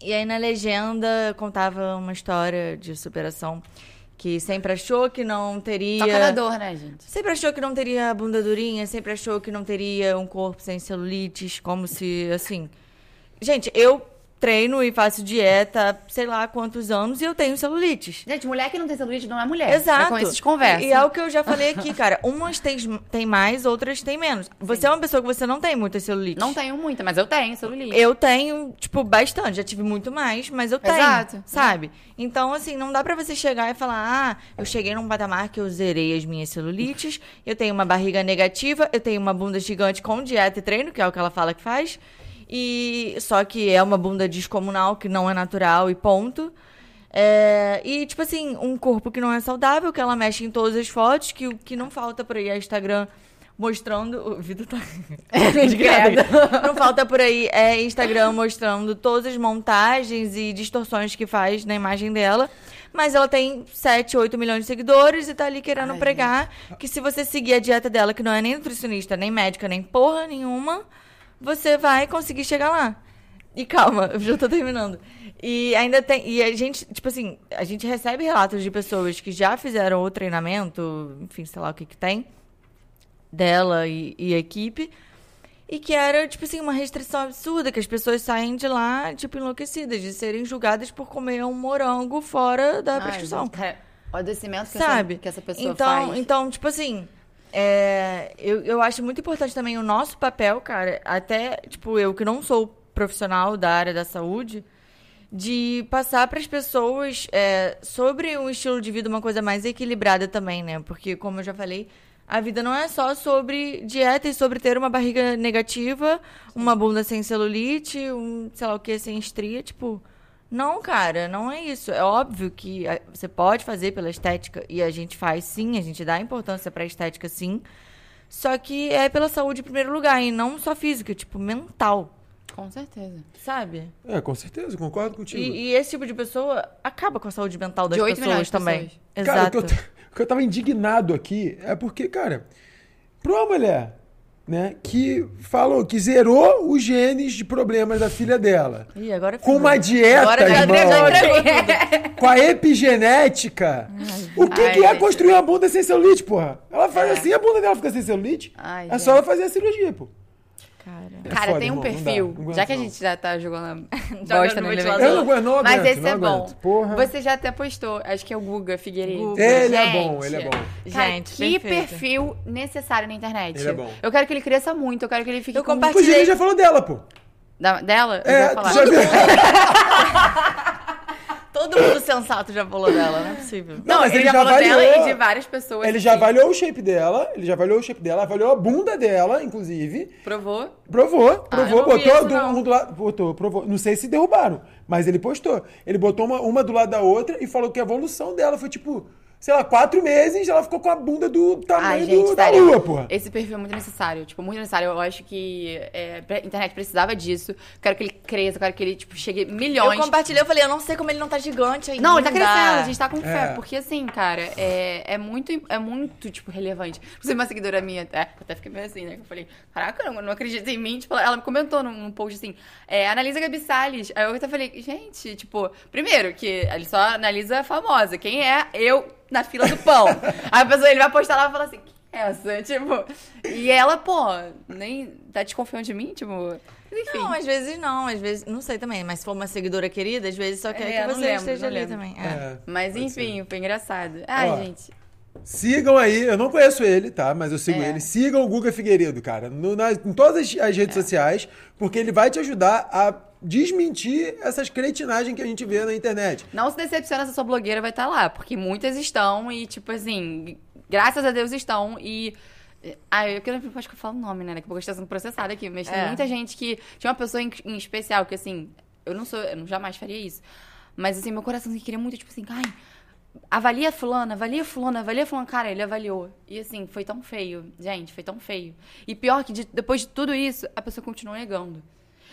B: E aí na legenda contava uma história de superação. Que sempre achou que não teria.
C: Toca na dor, né, gente?
B: Sempre achou que não teria bunda durinha, sempre achou que não teria um corpo sem celulites, como se, assim. Gente, eu treino e faço dieta, sei lá quantos anos, e eu tenho celulites.
C: Gente, mulher que não tem celulite não é mulher.
B: Exato.
C: É com isso de conversa.
B: E, é o que eu já falei aqui, cara. Umas tem, tem mais, outras tem menos. Você é uma pessoa que você não tem muita celulite.
C: Não tenho muita, mas eu tenho celulite.
B: Eu tenho, tipo, bastante. Já tive muito mais, mas eu tenho.
C: Exato.
B: Sabe? Então, assim, não dá pra você chegar e falar: ah, eu cheguei num patamar que eu zerei as minhas celulites, eu tenho uma barriga negativa, eu tenho uma bunda gigante com dieta e treino, que é o que ela fala que faz. E só que é uma bunda descomunal, que não é natural e ponto. É, e, tipo assim, um corpo que não é saudável, que ela mexe em todas as fotos, que o que não falta por aí é Instagram mostrando. O Vitor tá. não falta por aí é Instagram mostrando todas as montagens e distorções que faz na imagem dela. Mas ela tem 7, 8 milhões de seguidores e tá ali querendo
C: Ai,
B: pregar que se você seguir a dieta dela, que não é nem nutricionista, nem médica, nem porra nenhuma, você vai conseguir chegar lá. E calma, eu já tô terminando. E ainda tem. E a gente, tipo assim, a gente recebe relatos de pessoas que já fizeram o treinamento, enfim, sei lá o que que tem, dela e, e a equipe. E que era, tipo assim, uma restrição absurda, que as pessoas saem de lá, tipo, enlouquecidas, de serem julgadas por comer um morango fora da
C: Ai,
B: prescrição.
C: gente, é, O adoecimento que,
B: Sabe?
C: Essa, que essa pessoa
B: então,
C: faz.
B: Então, tipo assim, é, eu, eu acho muito importante também o nosso papel, cara, até, tipo, eu que não sou profissional da área da saúde, de passar para as pessoas é, sobre um estilo de vida uma coisa mais equilibrada também, né? Porque, como eu já falei, a vida não é só sobre dieta e sobre ter uma barriga negativa, uma bunda sem celulite, um, sei lá o que, sem estria, tipo... Não, cara, não é isso. É óbvio que a- você pode fazer pela estética, e a gente faz sim, a gente dá importância pra estética sim. Só que é pela saúde em primeiro lugar, e não só física, tipo, mental,
C: Com certeza.
B: sabe?
A: É, com certeza, concordo contigo.
B: E, e esse tipo de pessoa acaba com a saúde mental das
C: De 8
B: pessoas
C: milhões de
B: também.
C: pessoas.
A: Cara, o
B: Exato.
A: que, eu, o que eu tava indignado aqui é porque, cara, pra uma mulher, né, que falou que zerou os genes de problemas da filha dela,
B: Ih, agora
A: com uma dieta,
B: Agora
A: irmão, com a epigenética, o que,
C: Ai,
A: que é construir uma bunda sem celulite, porra? Ela faz
C: É.
A: assim, a bunda dela fica sem celulite. É só ela fazer a cirurgia, pô.
B: Cara.
A: É
C: Cara,
A: foda,
C: tem um
A: irmão, dá,
C: perfil.
A: aguento,
C: já que a gente já tá jogando
B: Jogando
C: bosta
B: no
C: elevador.
A: Eu não aguento, não
C: Mas
A: aguento,
C: esse
A: não
C: é bom.
A: Porra.
C: Você já até postou. Acho que é o Guga Figueiredo.
B: Guga.
A: Ele é
C: Gente,
A: bom, ele é bom.
C: Cara,
B: Gente,
C: que
B: perfeito.
C: perfil necessário na internet.
A: Ele é bom.
C: Eu quero que ele cresça muito. Eu quero que ele fique
B: Eu
C: com...
A: Inclusive, ele já falou dela, pô.
C: Da- dela? Eu
A: É, tu
C: falar.
A: já?
B: Todo mundo sensato já falou dela, não é possível.
C: Não,
A: mas
C: ele,
A: ele
C: já,
A: já
C: falou dela
A: avaliou.
C: e de várias pessoas.
A: Ele já avaliou o shape dela, ele já avaliou o shape dela, avaliou a bunda dela, inclusive.
C: Provou.
A: Provou,
B: Ah,
A: provou,
B: vi
A: botou
B: isso,
A: do, um do lado. Botou, provou. Não sei se derrubaram, mas ele postou. Ele botou uma, uma do lado da outra e falou que a evolução dela foi tipo, sei lá, quatro meses, ela ficou com a bunda do tamanho
C: Ai, gente,
A: do, da
C: sério.
A: lua, porra.
C: Esse perfil é muito necessário. Tipo, muito necessário. Eu acho que é, a internet precisava disso. Quero que ele cresça, quero que ele, tipo, chegue
B: Eu
C: milhões.
B: compartilhei, eu falei, eu não sei como ele não tá gigante ainda.
C: Não, ele tá crescendo, a gente tá com
A: É.
C: fé. Porque assim, cara, é, é muito, é muito, tipo, relevante. Inclusive, uma seguidora minha, até, até fiquei meio assim, né? que Eu falei, caraca, eu não, não acredito em mim. Tipo, ela me comentou num, num post assim, é, analisa Gabi Salles. Aí eu até falei, gente, tipo, primeiro, que ele só analisa a famosa. Quem é eu na fila do pão? Aí a pessoa, ele vai postar lá e fala assim, quem é essa? Tipo, e ela, pô, nem tá desconfiando de mim, tipo... Enfim.
B: Não, às vezes não, às vezes, não sei também, mas se for uma seguidora querida, às vezes só quer
C: É,
B: que você
C: lembro,
B: esteja
C: não
B: ali
C: lembro.
B: também. É.
A: É,
C: Mas enfim, foi engraçado. Ai,
A: Ó,
C: gente.
A: Sigam aí, eu não conheço ele, tá? Mas eu sigo
C: É.
A: ele. Sigam o Guga Figueiredo, cara, no- nas- em todas as, as
C: É.
A: redes sociais, porque ele vai te ajudar a desmentir essas cretinagens que a gente vê na internet.
C: Não se decepciona se a sua blogueira vai estar lá, porque muitas estão e, tipo assim, graças a Deus estão e. Ah, eu quero acho que eu falo o nome, né? Daqui a pouco eu estou sendo processada aqui, mas tem
B: É.
C: muita gente que. Tinha uma pessoa em, em especial que, assim, eu não sou, eu não jamais faria isso. Mas, assim, meu coração queria muito, tipo assim, ai, avalia fulana, avalia fulana, avalia fulana. Cara, ele avaliou. E, assim, foi tão feio. Gente, foi tão feio. E pior que de- depois de tudo isso, a pessoa continuou negando.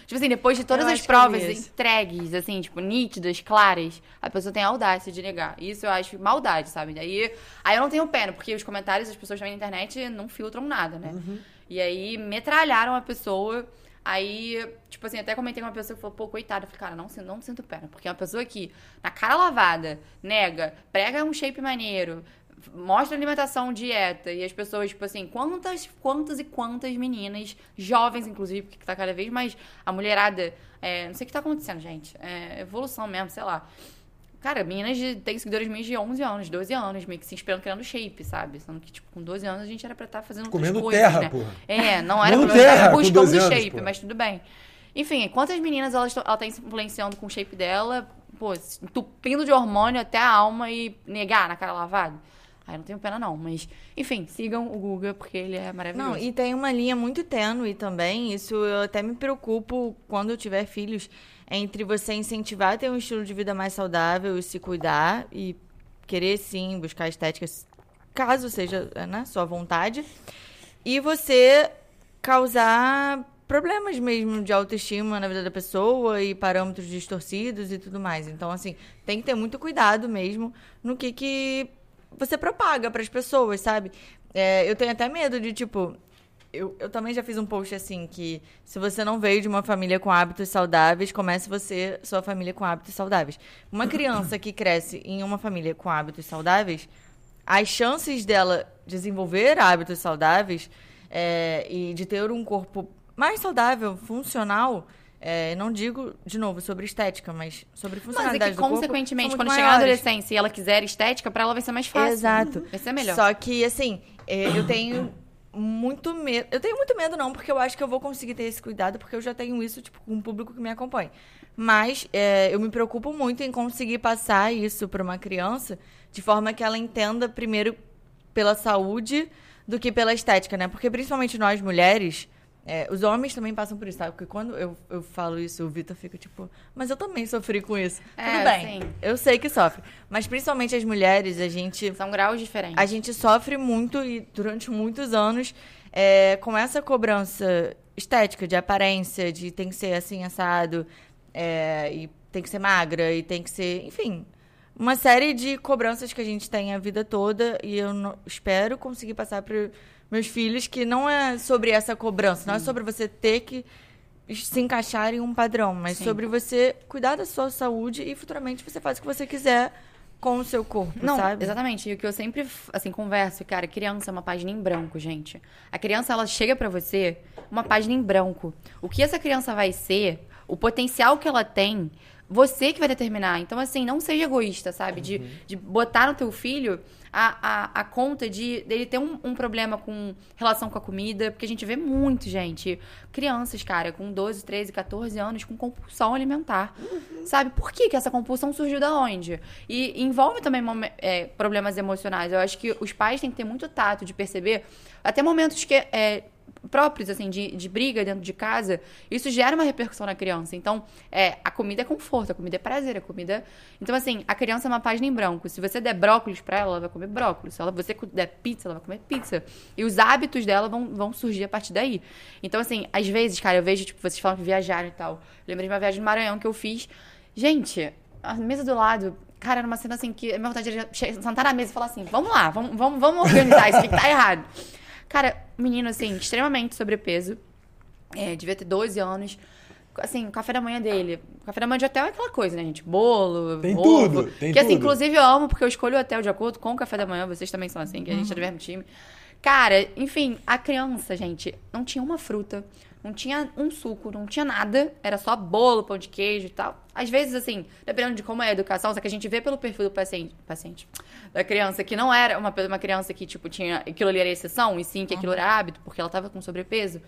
C: Tipo assim, depois de todas
B: Eu
C: as provas entregues, assim, tipo, nítidas, claras, a pessoa tem a audácia de negar. Isso eu acho maldade, sabe? Daí, aí eu não tenho pena, porque os comentários das pessoas também na internet não filtram nada, né?
B: Uhum.
C: E aí metralharam a pessoa. Aí, tipo assim, até comentei com uma pessoa que falou, pô, coitada. Eu falei, cara, não, não sinto pena. Porque é uma pessoa que, na cara lavada, nega, prega um shape maneiro, mostra alimentação, dieta, e as pessoas, tipo assim, quantas, quantas e quantas meninas, jovens inclusive, porque tá cada vez mais a mulherada, é, não sei o que tá acontecendo, gente, é evolução mesmo, sei lá. Cara, meninas de, tem seguidores minhas de 11 anos, 12 anos, meio que se inspirando criando shape, sabe? Sendo que, tipo, com 12 anos a gente era pra estar fazendo outras
A: Comendo
C: coisas,
A: terra,
C: né?
A: porra.
C: É, não era
A: Comendo terra
C: estar
A: com
C: buscando
A: 12 anos,
C: shape,
A: porra.
C: mas tudo bem. Enfim, quantas meninas ela tá influenciando com o shape dela, pô, entupindo de hormônio até a alma e negar na cara lavada? Aí não tenho pena não, mas enfim, sigam o Guga porque ele é maravilhoso.
B: Não, e tem uma linha muito tênue também, isso eu até me preocupo quando eu tiver filhos, entre você incentivar a ter um estilo de vida mais saudável e se cuidar e querer sim buscar estética, caso seja né, sua vontade, e você causar problemas mesmo de autoestima na vida da pessoa e parâmetros distorcidos e tudo mais. Então, assim, tem que ter muito cuidado mesmo no que, que você propaga para as pessoas, sabe? É, eu tenho até medo de, tipo. Eu, eu também já fiz um post assim que se você não veio de uma família com hábitos saudáveis, comece você, sua família com hábitos saudáveis. Uma criança que cresce em uma família com hábitos saudáveis, as chances dela desenvolver hábitos saudáveis é, e de ter um corpo mais saudável, funcional, é, não digo, de novo, sobre estética, mas sobre
C: Mas é
B: funcionalidade
C: que,
B: corpo,
C: consequentemente,
B: são
C: quando
B: muito
C: chegar na
B: maiores.
C: adolescência e ela quiser estética, pra ela vai ser mais fácil.
B: Exato.
C: Vai ser melhor.
B: Só que, assim, é, eu tenho muito medo. Eu tenho muito medo, não, porque eu acho que eu vou conseguir ter esse cuidado, porque eu já tenho isso, tipo, com um público que me acompanha. Mas é, eu me preocupo muito em conseguir passar isso para uma criança de forma que ela entenda primeiro pela saúde do que pela estética, né? Porque principalmente nós mulheres. É, os homens também passam por isso, sabe? Porque quando eu, eu falo isso, o Vitor fica tipo, mas eu também sofri com isso.
C: É,
B: Tudo bem,
C: sim.
B: eu sei que sofre. Mas principalmente as mulheres, a gente
C: São graus diferentes.
B: a gente sofre muito e durante muitos anos é, com essa cobrança estética, de aparência, de tem que ser assim, assado, é, e tem que ser magra, e tem que ser. Enfim, uma série de cobranças que a gente tem a vida toda e eu não- espero conseguir passar para meus filhos que não é sobre essa cobrança, não é sobre você ter que se encaixar em um padrão, mas
C: Sim.
B: sobre você cuidar da sua saúde e futuramente você faz o que você quiser com o seu corpo,
C: Não,
B: sabe?
C: exatamente. E o que eu sempre, assim, converso, cara, criança é uma página em branco, gente. A criança, ela chega pra você uma página em branco. O que essa criança vai ser, o potencial que ela tem, você que vai determinar. Então, assim, não seja egoísta, sabe? De, de botar no teu filho a, a, a conta de dele ter um, um problema com relação com a comida, porque a gente vê muito, gente. Crianças, cara, com 12, 13, 14 anos, com compulsão alimentar. Sabe? Por que, que essa compulsão surgiu da onde? E envolve também é, problemas emocionais. Eu acho que os pais têm que ter muito tato de perceber, até momentos que é, próprios, assim, de, de briga dentro de casa, isso gera uma repercussão na criança. Então, é, a comida é conforto, a comida é prazer, a comida... Então, assim, a criança é uma página em branco. Se você der brócolis pra ela, ela vai comer brócolis. Se ela, você der pizza, ela vai comer pizza. E os hábitos dela vão, vão surgir a partir daí. Então, assim, às vezes, cara, eu vejo, tipo, vocês falam que viajaram e tal. Lembrei de uma viagem no Maranhão que eu fiz. Gente, a mesa do lado... Cara, era uma cena assim que a minha vontade era sentar na mesa e falar assim: vamos lá, vamos, vamos, vamos organizar isso que tá errado. Cara, menino, assim, extremamente sobrepeso. É, devia ter 12 anos. Assim, o café da manhã dele. O café da manhã de hotel é aquela coisa, né, gente? Bolo,
A: Tem
C: ovo.
A: tudo, tem
C: que, assim,
A: tudo.
C: inclusive eu amo, porque eu escolho o hotel de acordo com o café da manhã. Vocês também são assim, que a gente é do mesmo time. Cara, enfim, a criança, gente, não tinha uma fruta, não tinha um suco, não tinha nada. Era só bolo, pão de queijo e tal. Às vezes, assim, dependendo de como é a educação, só que a gente vê pelo perfil do paciente, paciente da criança, que não era uma, uma criança que, tipo, tinha. Aquilo ali era exceção, e sim que aquilo era hábito, porque ela tava com sobrepeso.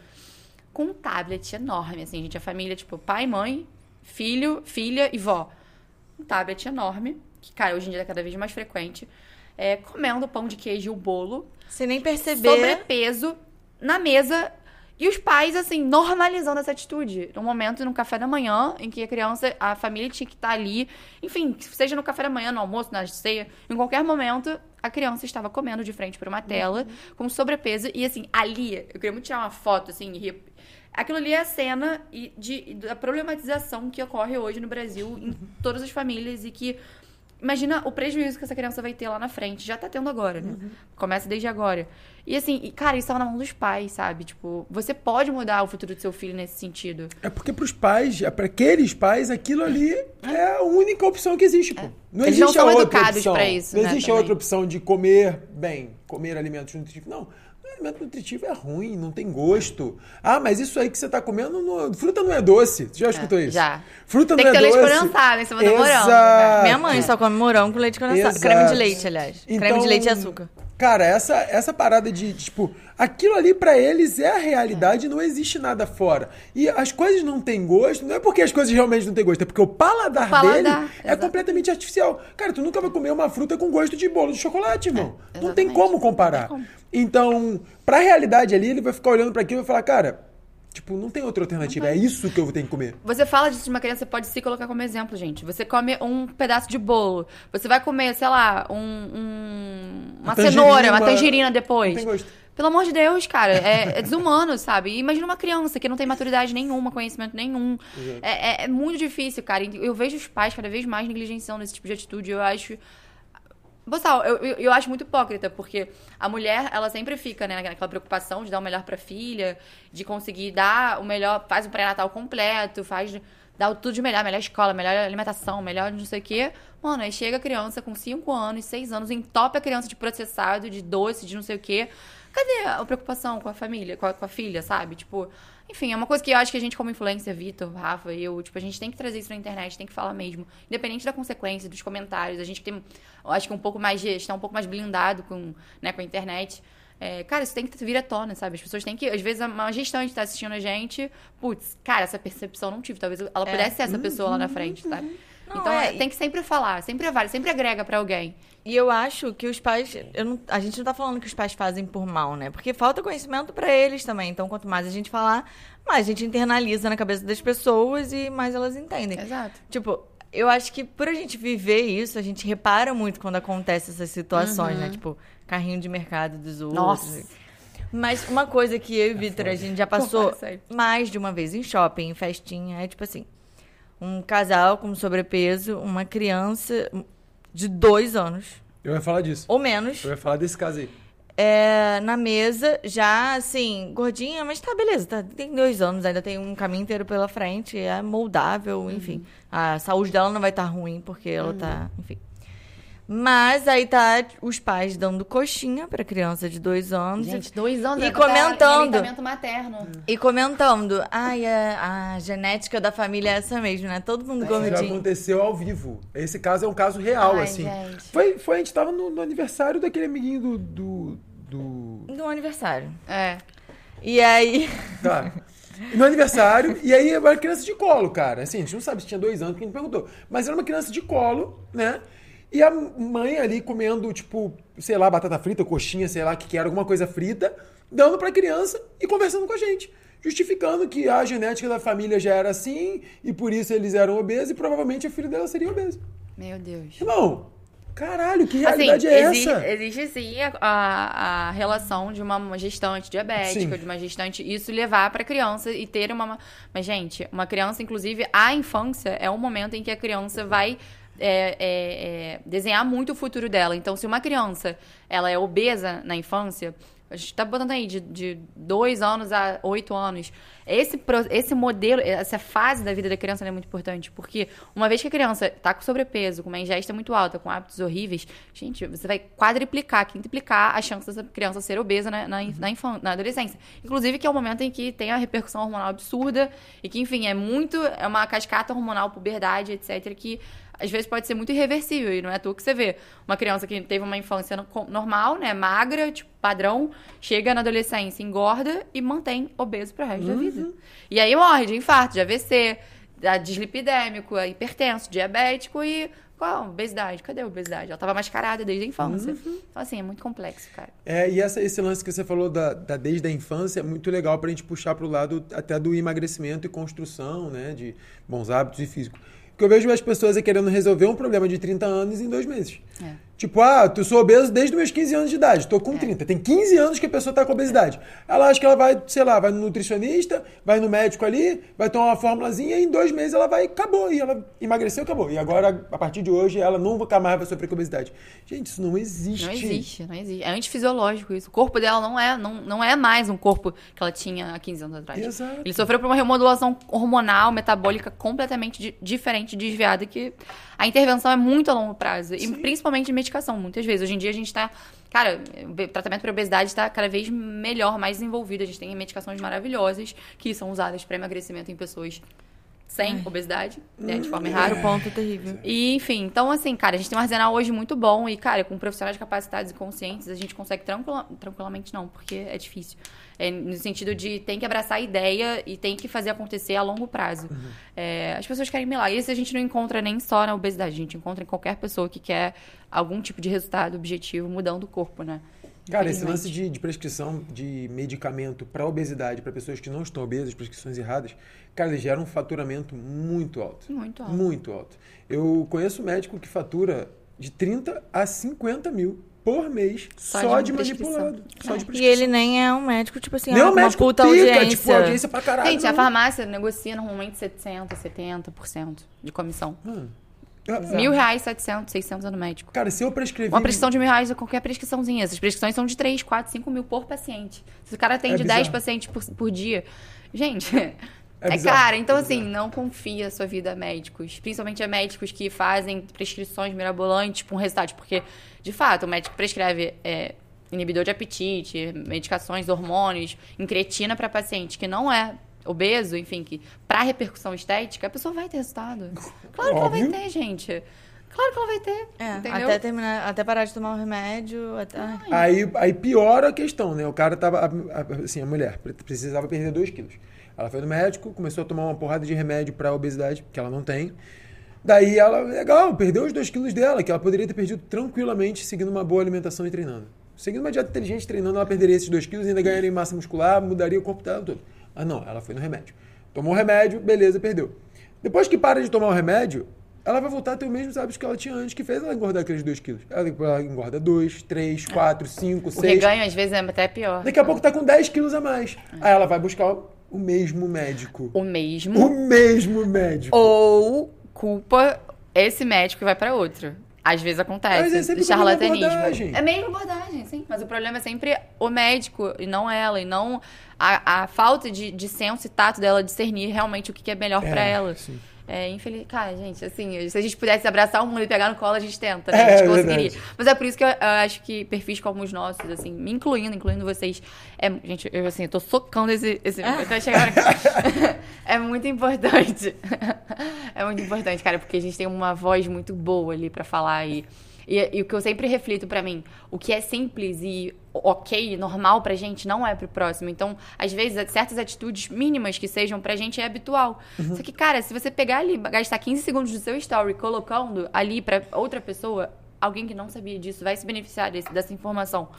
C: Com um tablet enorme, assim, gente. A família, tipo, pai, mãe, filho, filha e vó. Um tablet enorme, que, cara, hoje em dia é cada vez mais frequente. É, comendo pão de queijo e o bolo
B: Sem nem perceber.
C: sobrepeso na mesa e os pais, assim, normalizando essa atitude. No momento, no café da manhã, em que a criança, a família tinha que estar ali. Enfim, seja no café da manhã, no almoço, na ceia, em qualquer momento, a criança estava comendo de frente para uma tela, com sobrepeso. E, assim, ali, eu queria muito tirar uma foto, assim, e. Aquilo ali é a cena e de, da problematização que ocorre hoje no Brasil, em todas as famílias, e que Imagina o prejuízo que essa criança vai ter lá na frente. Já tá tendo agora, né?
A: Uhum.
C: Começa desde agora. E assim, cara, isso tava na mão dos pais, sabe? Tipo, você pode mudar o futuro do seu filho nesse sentido.
A: É porque pros pais, é pra aqueles pais, aquilo ali é a única opção que existe, pô. Não
C: Eles
A: existe
C: não são
A: a outra
C: educados
A: opção.
C: pra isso,
A: Não
C: né,
A: existe a
C: também.
A: outra opção de comer bem, comer alimentos nutritivos. Não. Alimento nutritivo é ruim, não tem gosto. Ah, mas isso aí que você tá comendo, não- fruta não é doce. Você já escutou isso?
C: já.
A: Fruta
C: Tem
A: não
C: que
A: é
C: ter leite
A: doce.
C: condensado em cima do morango.
B: Minha mãe só come morango com leite condensado.
A: Exato.
B: Creme de leite, aliás. Creme
A: Então,
B: de leite e açúcar.
A: Cara, essa, essa parada de, tipo, aquilo ali pra eles é a realidade, não existe nada fora. E as coisas não têm gosto, não é porque as coisas realmente não têm gosto, é porque o paladar,
C: O paladar,
A: dele é
C: exatamente.
A: completamente artificial. Cara, tu nunca vai comer uma fruta com gosto de bolo de chocolate, irmão.
C: É,
A: não tem como comparar.
C: Tem como.
A: Então, pra realidade ali, ele vai ficar olhando pra aquilo e vai falar, cara, tipo, não tem outra alternativa, é isso que eu vou ter que comer.
C: Você fala disso de uma criança, você pode se colocar como exemplo, gente. Você come um pedaço de bolo. Você vai comer, sei lá, um, um- uma
A: Uma
C: cenoura, uma
A: uma-
C: tangerina depois.
A: Não tem gosto.
C: Pelo amor de Deus, cara, é, é desumano, sabe? E imagina uma criança que não tem maturidade nenhuma, conhecimento nenhum. É, é- é muito difícil, cara. Eu vejo os pais cada vez mais negligenciando esse tipo de atitude. Eu acho. Pessoal, eu, eu, acho muito hipócrita, porque a mulher, ela sempre fica, né, naquela preocupação de dar o melhor pra filha, de conseguir dar o melhor, faz o pré-natal completo, faz dá tudo de melhor, melhor escola, melhor alimentação, melhor não sei o quê. Mano, aí chega a criança com 5 anos, 6 anos, entope a criança de processado, de doce, de não sei o quê. Cadê a preocupação com a família, com a, com a filha, sabe? Tipo, enfim, é uma coisa que eu acho que a gente, como influencer, Vitor, Rafa e eu, tipo, a gente tem que trazer isso na internet, tem que falar mesmo. Independente da consequência, dos comentários, a gente tem, eu acho que um pouco mais de, está um pouco mais blindado com, né, com a internet. É, cara, isso tem que vir à tona, sabe? As pessoas têm que. Às vezes, uma gestante tá assistindo a gente, putz, cara, essa percepção não tive. Talvez ela pudesse ser essa pessoa lá na frente, sabe?
B: Não,
C: então,
B: é,
C: tem que sempre falar, sempre vale, sempre agrega pra alguém.
B: E eu acho que os pais. não- a gente não tá falando que os pais fazem por mal, né? Porque falta conhecimento pra eles também. Então, quanto mais a gente falar, mais a gente internaliza na cabeça das pessoas e mais elas entendem.
C: Exato.
B: Tipo, eu acho que por a gente viver isso, a gente repara muito quando acontecem essas situações, né? Tipo, carrinho de mercado dos outros.
C: Nossa.
B: Mas uma coisa que eu e o Vitor, a gente já passou mais de uma vez em shopping, em festinha, é tipo assim, um casal com sobrepeso, uma criança de dois anos
A: Eu ia falar disso.
B: ou menos,
A: Eu ia falar desse caso aí.
B: é, na mesa, já assim, gordinha, mas tá, beleza, tá, tem dois anos, ainda tem um caminho inteiro pela frente, é moldável, enfim. A saúde dela não vai estar ruim, porque ela tá, enfim. Mas aí tá os pais dando coxinha pra criança de dois anos.
C: Gente, dois anos
B: E
C: tá em
B: comentando.
C: materno.
B: E comentando, ai, a, a genética da família é essa mesmo, né? Todo mundo
A: Isso já
B: gordinho.
A: aconteceu ao vivo. Esse caso é um caso real,
C: Ai,
A: assim.
C: gente.
A: Foi, foi, a gente tava no, no aniversário daquele amiguinho do. do, do...
B: No aniversário.
C: É.
B: E aí.
A: Tá. No aniversário, e aí era uma criança de colo, cara. Assim, a gente não sabe se tinha dois anos, porque a gente perguntou. Mas era uma criança de colo, né? E a mãe ali comendo, tipo, sei lá, batata frita, coxinha, sei lá, que, que era alguma coisa frita, dando pra criança e conversando com a gente. Justificando que a genética da família já era assim, e por isso eles eram obesos, e provavelmente a filha dela seria obesa.
C: Meu Deus.
A: Irmão, caralho, que
C: Assim,
A: realidade é
C: exi-
A: essa?
C: existe sim a, a- a relação de uma gestante diabética,
A: Sim.
C: de uma gestante, isso levar pra criança e ter uma. Mas, gente, uma criança, inclusive, a infância é um momento em que a criança vai. É, é, é, desenhar muito o futuro dela. Então, se uma criança ela é obesa na infância, a gente tá botando aí de, de dois anos a oito anos. Esse, esse modelo, essa fase da vida da criança é muito importante, porque uma vez que a criança tá com sobrepeso, com uma ingesta muito alta, com hábitos horríveis, gente, você vai quadriplicar, quintuplicar a chance dessa criança ser obesa na, na, na, infan- na adolescência. Inclusive, que é o momento em que tem a repercussão hormonal absurda e que, enfim, é muito. É uma cascata hormonal, puberdade, etc., que às vezes pode ser muito irreversível e não é à toa que você vê uma criança que teve uma infância normal, né, magra, tipo, padrão, chega na adolescência, engorda e mantém obeso pro resto da vida. E aí morre de infarto, de AVC, da dislipidêmico, é hipertenso, diabético e qual? Obesidade. Cadê a obesidade? Ela tava mascarada desde a infância. Então, assim, é muito complexo, cara.
A: É, e essa, esse lance que você falou da, da desde a infância é muito legal pra gente puxar pro lado até do emagrecimento e construção, né? De bons hábitos e físico. Porque eu vejo as pessoas querendo resolver um problema de 30 anos em dois meses.
C: É.
A: Tipo, ah, eu sou obeso desde os meus 15 anos de idade, tô com 30. Tem 15 anos que a pessoa tá com obesidade. Ela acha que ela vai, sei lá, vai no nutricionista, vai no médico ali, vai tomar uma formulazinha e em dois meses ela vai, acabou. E ela emagreceu, acabou. E agora, a partir de hoje, ela nunca mais vai sofrer com obesidade. Gente, isso não existe.
C: Não existe, não existe. É antifisiológico isso. O corpo dela não é, não, não é mais um corpo que ela tinha há 15 anos atrás.
A: Exato.
C: Ele sofreu por uma remodulação hormonal, metabólica completamente di- diferente, desviada, que a intervenção é muito a longo prazo. E principalmente de medicação, muitas vezes. Hoje em dia a gente tá. Cara, o tratamento para obesidade está cada vez melhor, mais desenvolvido. A gente tem medicações maravilhosas que são usadas para emagrecimento em pessoas sem obesidade, né, de forma errada.
B: Outro ponto terrível.
C: E, enfim, então, assim, cara, a gente tem um arsenal hoje muito bom e, cara, com profissionais capacitados e conscientes, a gente consegue tranquila, tranquilamente, não, porque é difícil. É, no sentido de tem que abraçar a ideia e tem que fazer acontecer a longo prazo. É, as pessoas querem milagre. E isso a gente não encontra nem só na obesidade, a gente encontra em qualquer pessoa que quer algum tipo de resultado objetivo mudando o corpo, né?
A: Cara, esse lance de, de prescrição de medicamento para obesidade, para pessoas que não estão obesas, prescrições erradas, cara, ele gera um faturamento muito alto.
C: Muito alto.
A: Muito alto. Eu conheço médico que fatura de 30 a 50 mil por mês
C: Só
A: só,
C: de
A: de, manipulado. Só
C: É.
A: de
B: E
A: prescrição.
B: ele nem é um médico, tipo assim,
A: Nem
B: ah,
A: o
B: uma
A: médico
B: puta
A: pica,
B: audiência.
A: tipo, audiência pra caralho.
C: Gente, a
A: não.
C: farmácia negocia normalmente 70%, 70% de comissão.
A: Hum.
C: Mil reais, 700, 600 é no médico.
A: Cara, se eu prescrever...
C: Uma prescrição de mil reais é qualquer prescriçãozinha. Essas prescrições são de 3, 4, 5 mil por paciente. Se o cara atende
A: É
C: 10
A: bizarro.
C: pacientes por, por dia. Gente, é,
A: bizarro,
C: cara. Então,
A: é
C: assim, não confia a sua vida a médicos. Principalmente a médicos que fazem prescrições mirabolantes com resultados. Porque, de fato, o médico prescreve é, inibidor de apetite, medicações, hormônios, incretina para paciente que não é obeso, enfim, que para repercussão estética, a pessoa vai ter resultado. Claro que ela vai ter, gente. Claro que ela vai ter.
B: É,
C: entendeu?
B: até terminar, até parar de tomar o remédio, até...
A: Aí, aí piora a questão, né? O cara tava, assim, a mulher pre- precisava perder 2 quilos. Ela foi no médico, começou a tomar uma porrada de remédio pra obesidade, que ela não tem. Daí ela, legal, perdeu os 2 quilos dela, que ela poderia ter perdido tranquilamente seguindo uma boa alimentação e treinando. Seguindo uma dieta inteligente, treinando, ela perderia esses 2 quilos, ainda ganharia em massa muscular, mudaria o corpo dela todo. Mas não, ela foi no remédio. Tomou o remédio, beleza, perdeu. Depois que para de tomar o remédio, ela vai voltar a ter os mesmos hábitos que ela tinha antes, que fez ela engordar aqueles 2 quilos. Ela, engorda 2, 3, 4, 5,
C: O
A: 6.
C: reganho, às vezes, é até pior.
A: Daqui a pouco tá com 10 quilos a mais. Aí ela vai buscar o mesmo médico.
C: O mesmo.
A: O mesmo médico.
C: Ou culpa esse médico e vai pra outro. Às vezes acontece.
A: Mas é sempre
C: charlatanismo.
A: abordagem.
C: É mesmo abordagem, sim. Mas o problema é sempre o médico e não ela. E não a, a falta de, de senso e tato dela discernir realmente o que que é melhor
A: É,
C: pra ela.
A: sim.
C: É, infeliz... Cara, gente, assim, se a gente pudesse abraçar o mundo e pegar no colo, a gente tenta, né?
A: É,
C: a gente
A: é
C: conseguiria.
A: verdade.
C: Mas é por isso que eu, eu acho que perfis como os nossos, assim, me incluindo, incluindo vocês, é, gente, eu assim, eu tô socando esse, esse até chegar aqui. É muito importante. É muito importante, cara, porque a gente tem uma voz muito boa ali pra falar e e, e o que eu sempre reflito pra mim, o que é simples e ok, normal pra gente, não é pro próximo. Então, às vezes, certas atitudes mínimas que sejam pra gente é habitual. Só que, cara, se você pegar ali, gastar 15 segundos do seu story colocando ali pra outra pessoa, alguém que não sabia disso vai se beneficiar desse- dessa informação.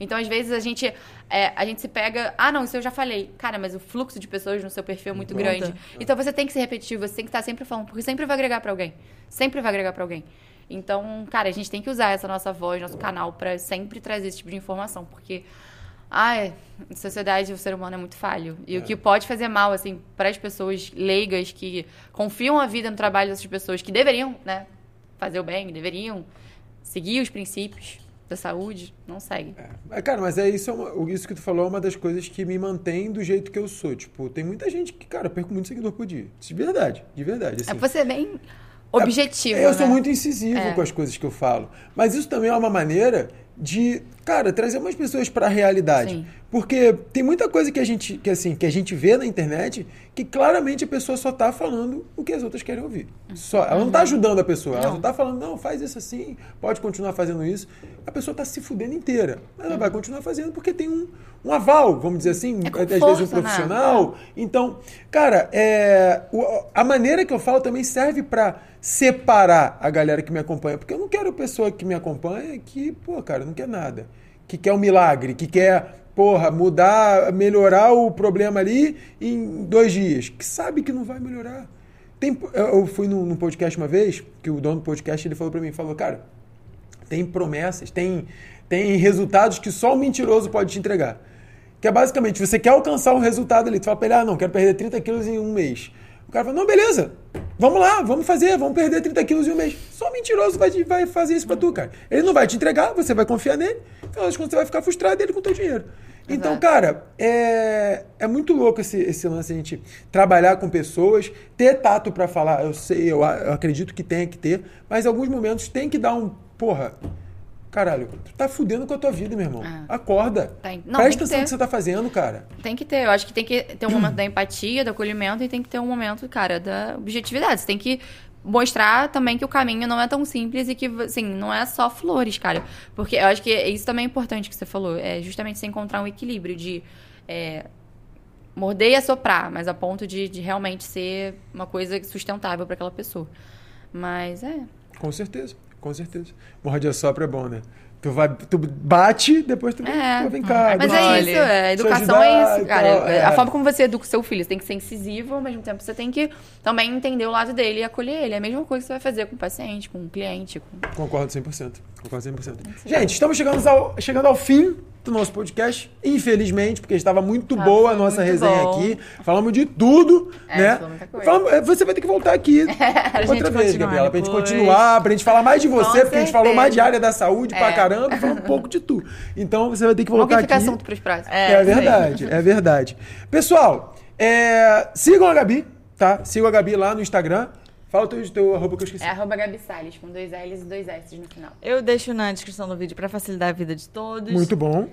C: Então, às vezes, a gente, é, a gente se pega. Ah, não, isso eu já falei. Cara, mas o fluxo de pessoas no seu perfil é muito grande. Então, você tem que ser repetitivo, você tem que estar sempre falando, porque sempre vai agregar pra alguém. Sempre vai agregar pra alguém. Então, cara, a gente tem que usar essa nossa voz, nosso canal, pra sempre trazer esse tipo de informação, porque. Ai, em sociedade o ser humano é muito falho. E o que pode fazer mal, assim, para as pessoas leigas que confiam a vida no trabalho dessas pessoas, que deveriam, né, fazer o bem, deveriam seguir os princípios da saúde, não seguem.
A: É, cara, mas é isso, é uma- isso que tu falou é uma das coisas que me mantém do jeito que eu sou. Tipo, tem muita gente que, cara, perco muito seguidor por dia. De verdade, de verdade. Assim.
C: É você é bem objetivo,
A: Eu
C: né?
A: sou muito incisivo
C: É.
A: com as coisas que eu falo. Mas isso também é uma maneira de, cara, trazer mais pessoas para a realidade.
C: Sim.
A: Porque tem muita coisa que a gente, que assim, que a gente vê na internet que claramente a pessoa só tá falando o que as outras querem ouvir. Só, ela não tá ajudando a pessoa, ela
C: Não.
A: só tá falando, não, faz isso assim, pode continuar fazendo isso. A pessoa tá se fudendo inteira. Ela vai continuar fazendo porque tem um, um aval, vamos dizer assim,
C: É com
A: às vezes um
C: né?
A: profissional. Então, cara, é, a maneira que eu falo também serve pra separar a galera que me acompanha. Porque eu não quero pessoa que me acompanha que, pô, cara, não quer nada. Que quer um milagre, que quer, porra, mudar, melhorar o problema ali em dois dias. Que sabe que não vai melhorar. Tem, eu fui num, num podcast uma vez, que o dono do podcast ele falou pra mim, falou, cara, tem promessas, tem, tem resultados que só o mentiroso pode te entregar. Que é basicamente, você quer alcançar um resultado ali, tu fala pra ele, ah, não, quero perder 30 quilos em um mês. O cara fala, não, beleza, vamos lá, vamos fazer, vamos perder 30 quilos em um mês. Só mentiroso vai, vai fazer isso pra tu, cara. Ele não vai te entregar, você vai confiar nele, então acho que você vai ficar frustrado dele com o teu dinheiro. Então,
B: Exato.
A: cara, é, é muito louco esse, esse lance, a gente trabalhar com pessoas, ter tato pra falar, eu sei, eu, eu acredito que tem que ter, mas em alguns momentos tem que dar um, porra, caralho, tu tá fudendo com a tua vida, meu irmão.
C: É.
A: Acorda.
C: Tem- não, tem
A: Presta
C: que
A: atenção no que você tá fazendo, cara.
C: Tem que ter, eu acho que tem que ter um momento da empatia, do acolhimento e tem que ter um momento, cara, da objetividade. Você tem que mostrar também que o caminho não é tão simples e que, assim, não é só flores, cara. Porque eu acho que isso também é importante que você falou. É justamente você encontrar um equilíbrio de é, morder e assoprar, mas a ponto de, de realmente ser uma coisa sustentável para aquela pessoa. Mas é.
A: Com certeza, com certeza. A sopra é bom, né? Tu, vai, tu bate, depois tu vem,
C: É.
A: vem cá.
C: Mas é isso, é, educação
A: ajudar
C: é isso, cara.
A: é.
C: A forma como você educa o seu filho, você tem que ser incisivo, ao mesmo tempo você tem que também entender o lado dele e acolher ele. É a mesma coisa que você vai fazer com o paciente, com o cliente. Com...
A: Concordo 100%. Concordo 100%. Gente, estamos chegando ao, chegando ao fim do nosso podcast, infelizmente, porque estava muito
B: Ah,
A: boa a nossa resenha
B: bom.
A: aqui. Falamos de tudo,
C: É,
A: né? Falamos- é, você vai ter que voltar aqui
B: Pra
A: outra vez, Gabriela, pra gente continuar, pra gente falar mais de você,
C: Com
A: porque a gente falou
C: certeza.
A: mais de área da saúde pra
C: É.
A: caramba, e falou um pouco de tu. Então você vai ter que voltar
C: Alguém
A: aqui.
C: assunto pros próximos.
A: É,
B: É,
A: verdade, é verdade. Pessoal, é, sigam a Gabi, tá? Sigam a Gabi lá no Instagram. Fala o teu, teu arroba que eu esqueci.
C: É arroba Gabi Salles, com dois L's e dois S no final.
B: Eu deixo na descrição do vídeo pra facilitar a vida de todos.
A: Muito bom,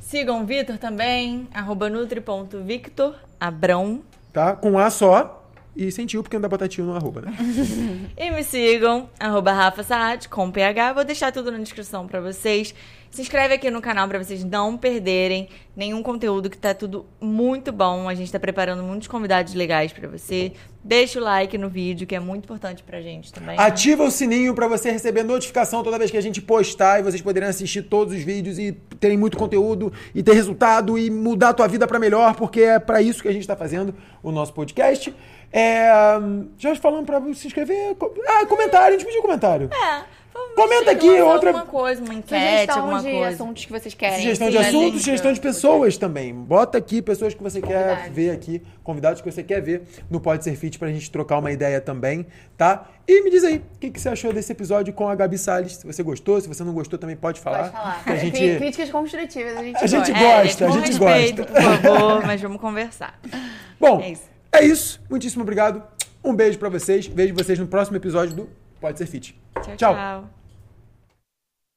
B: Sigam o Vitor também, arroba nutri.victor Abrão.
A: tá? Com A só e sentiu, porque não dá batatinha no arroba, né?
B: E me sigam, arroba Rafa Saad, com PH. Vou deixar tudo na descrição pra vocês. Se inscreve aqui no canal pra vocês não perderem nenhum conteúdo que tá tudo muito bom. A gente tá preparando muitos convidados legais pra você. Deixa o like no vídeo, que é muito importante pra gente também.
A: Ativa o sininho pra você receber notificação toda vez que a gente postar e vocês poderem assistir todos os vídeos e terem muito conteúdo e ter resultado e mudar a tua vida pra melhor, porque é pra isso que a gente tá fazendo o nosso podcast. É, já falando pra se inscrever. Ah, comentário, a gente pediu comentário.
B: É. vamos-
A: Comenta aqui outra-
B: Alguma coisa, uma enquete,
C: Sugestão
B: alguma
C: de
B: coisa.
C: assuntos que vocês querem.
A: Sugestão de assuntos, sugestão de pessoas também. Bota aqui pessoas que você quer ver aqui, convidados que você quer ver no Pode Ser Fit pra gente trocar uma ideia também, tá? E me diz aí, o que, que você achou desse episódio com a Gabi Salles? Se você gostou, se você não gostou também pode falar.
C: Pode falar.
A: A gente,
C: Cri- Críticas construtivas, a gente
A: A gente
C: gosta.
A: gosta,
B: É,
A: a gente
B: respeito,
A: gosta.
B: por favor, mas vamos conversar.
A: Bom,
B: É isso.
A: É isso. Muitíssimo obrigado. Um beijo pra vocês. Vejo vocês no próximo episódio do Pode Ser Fit.
B: tchau. tchau.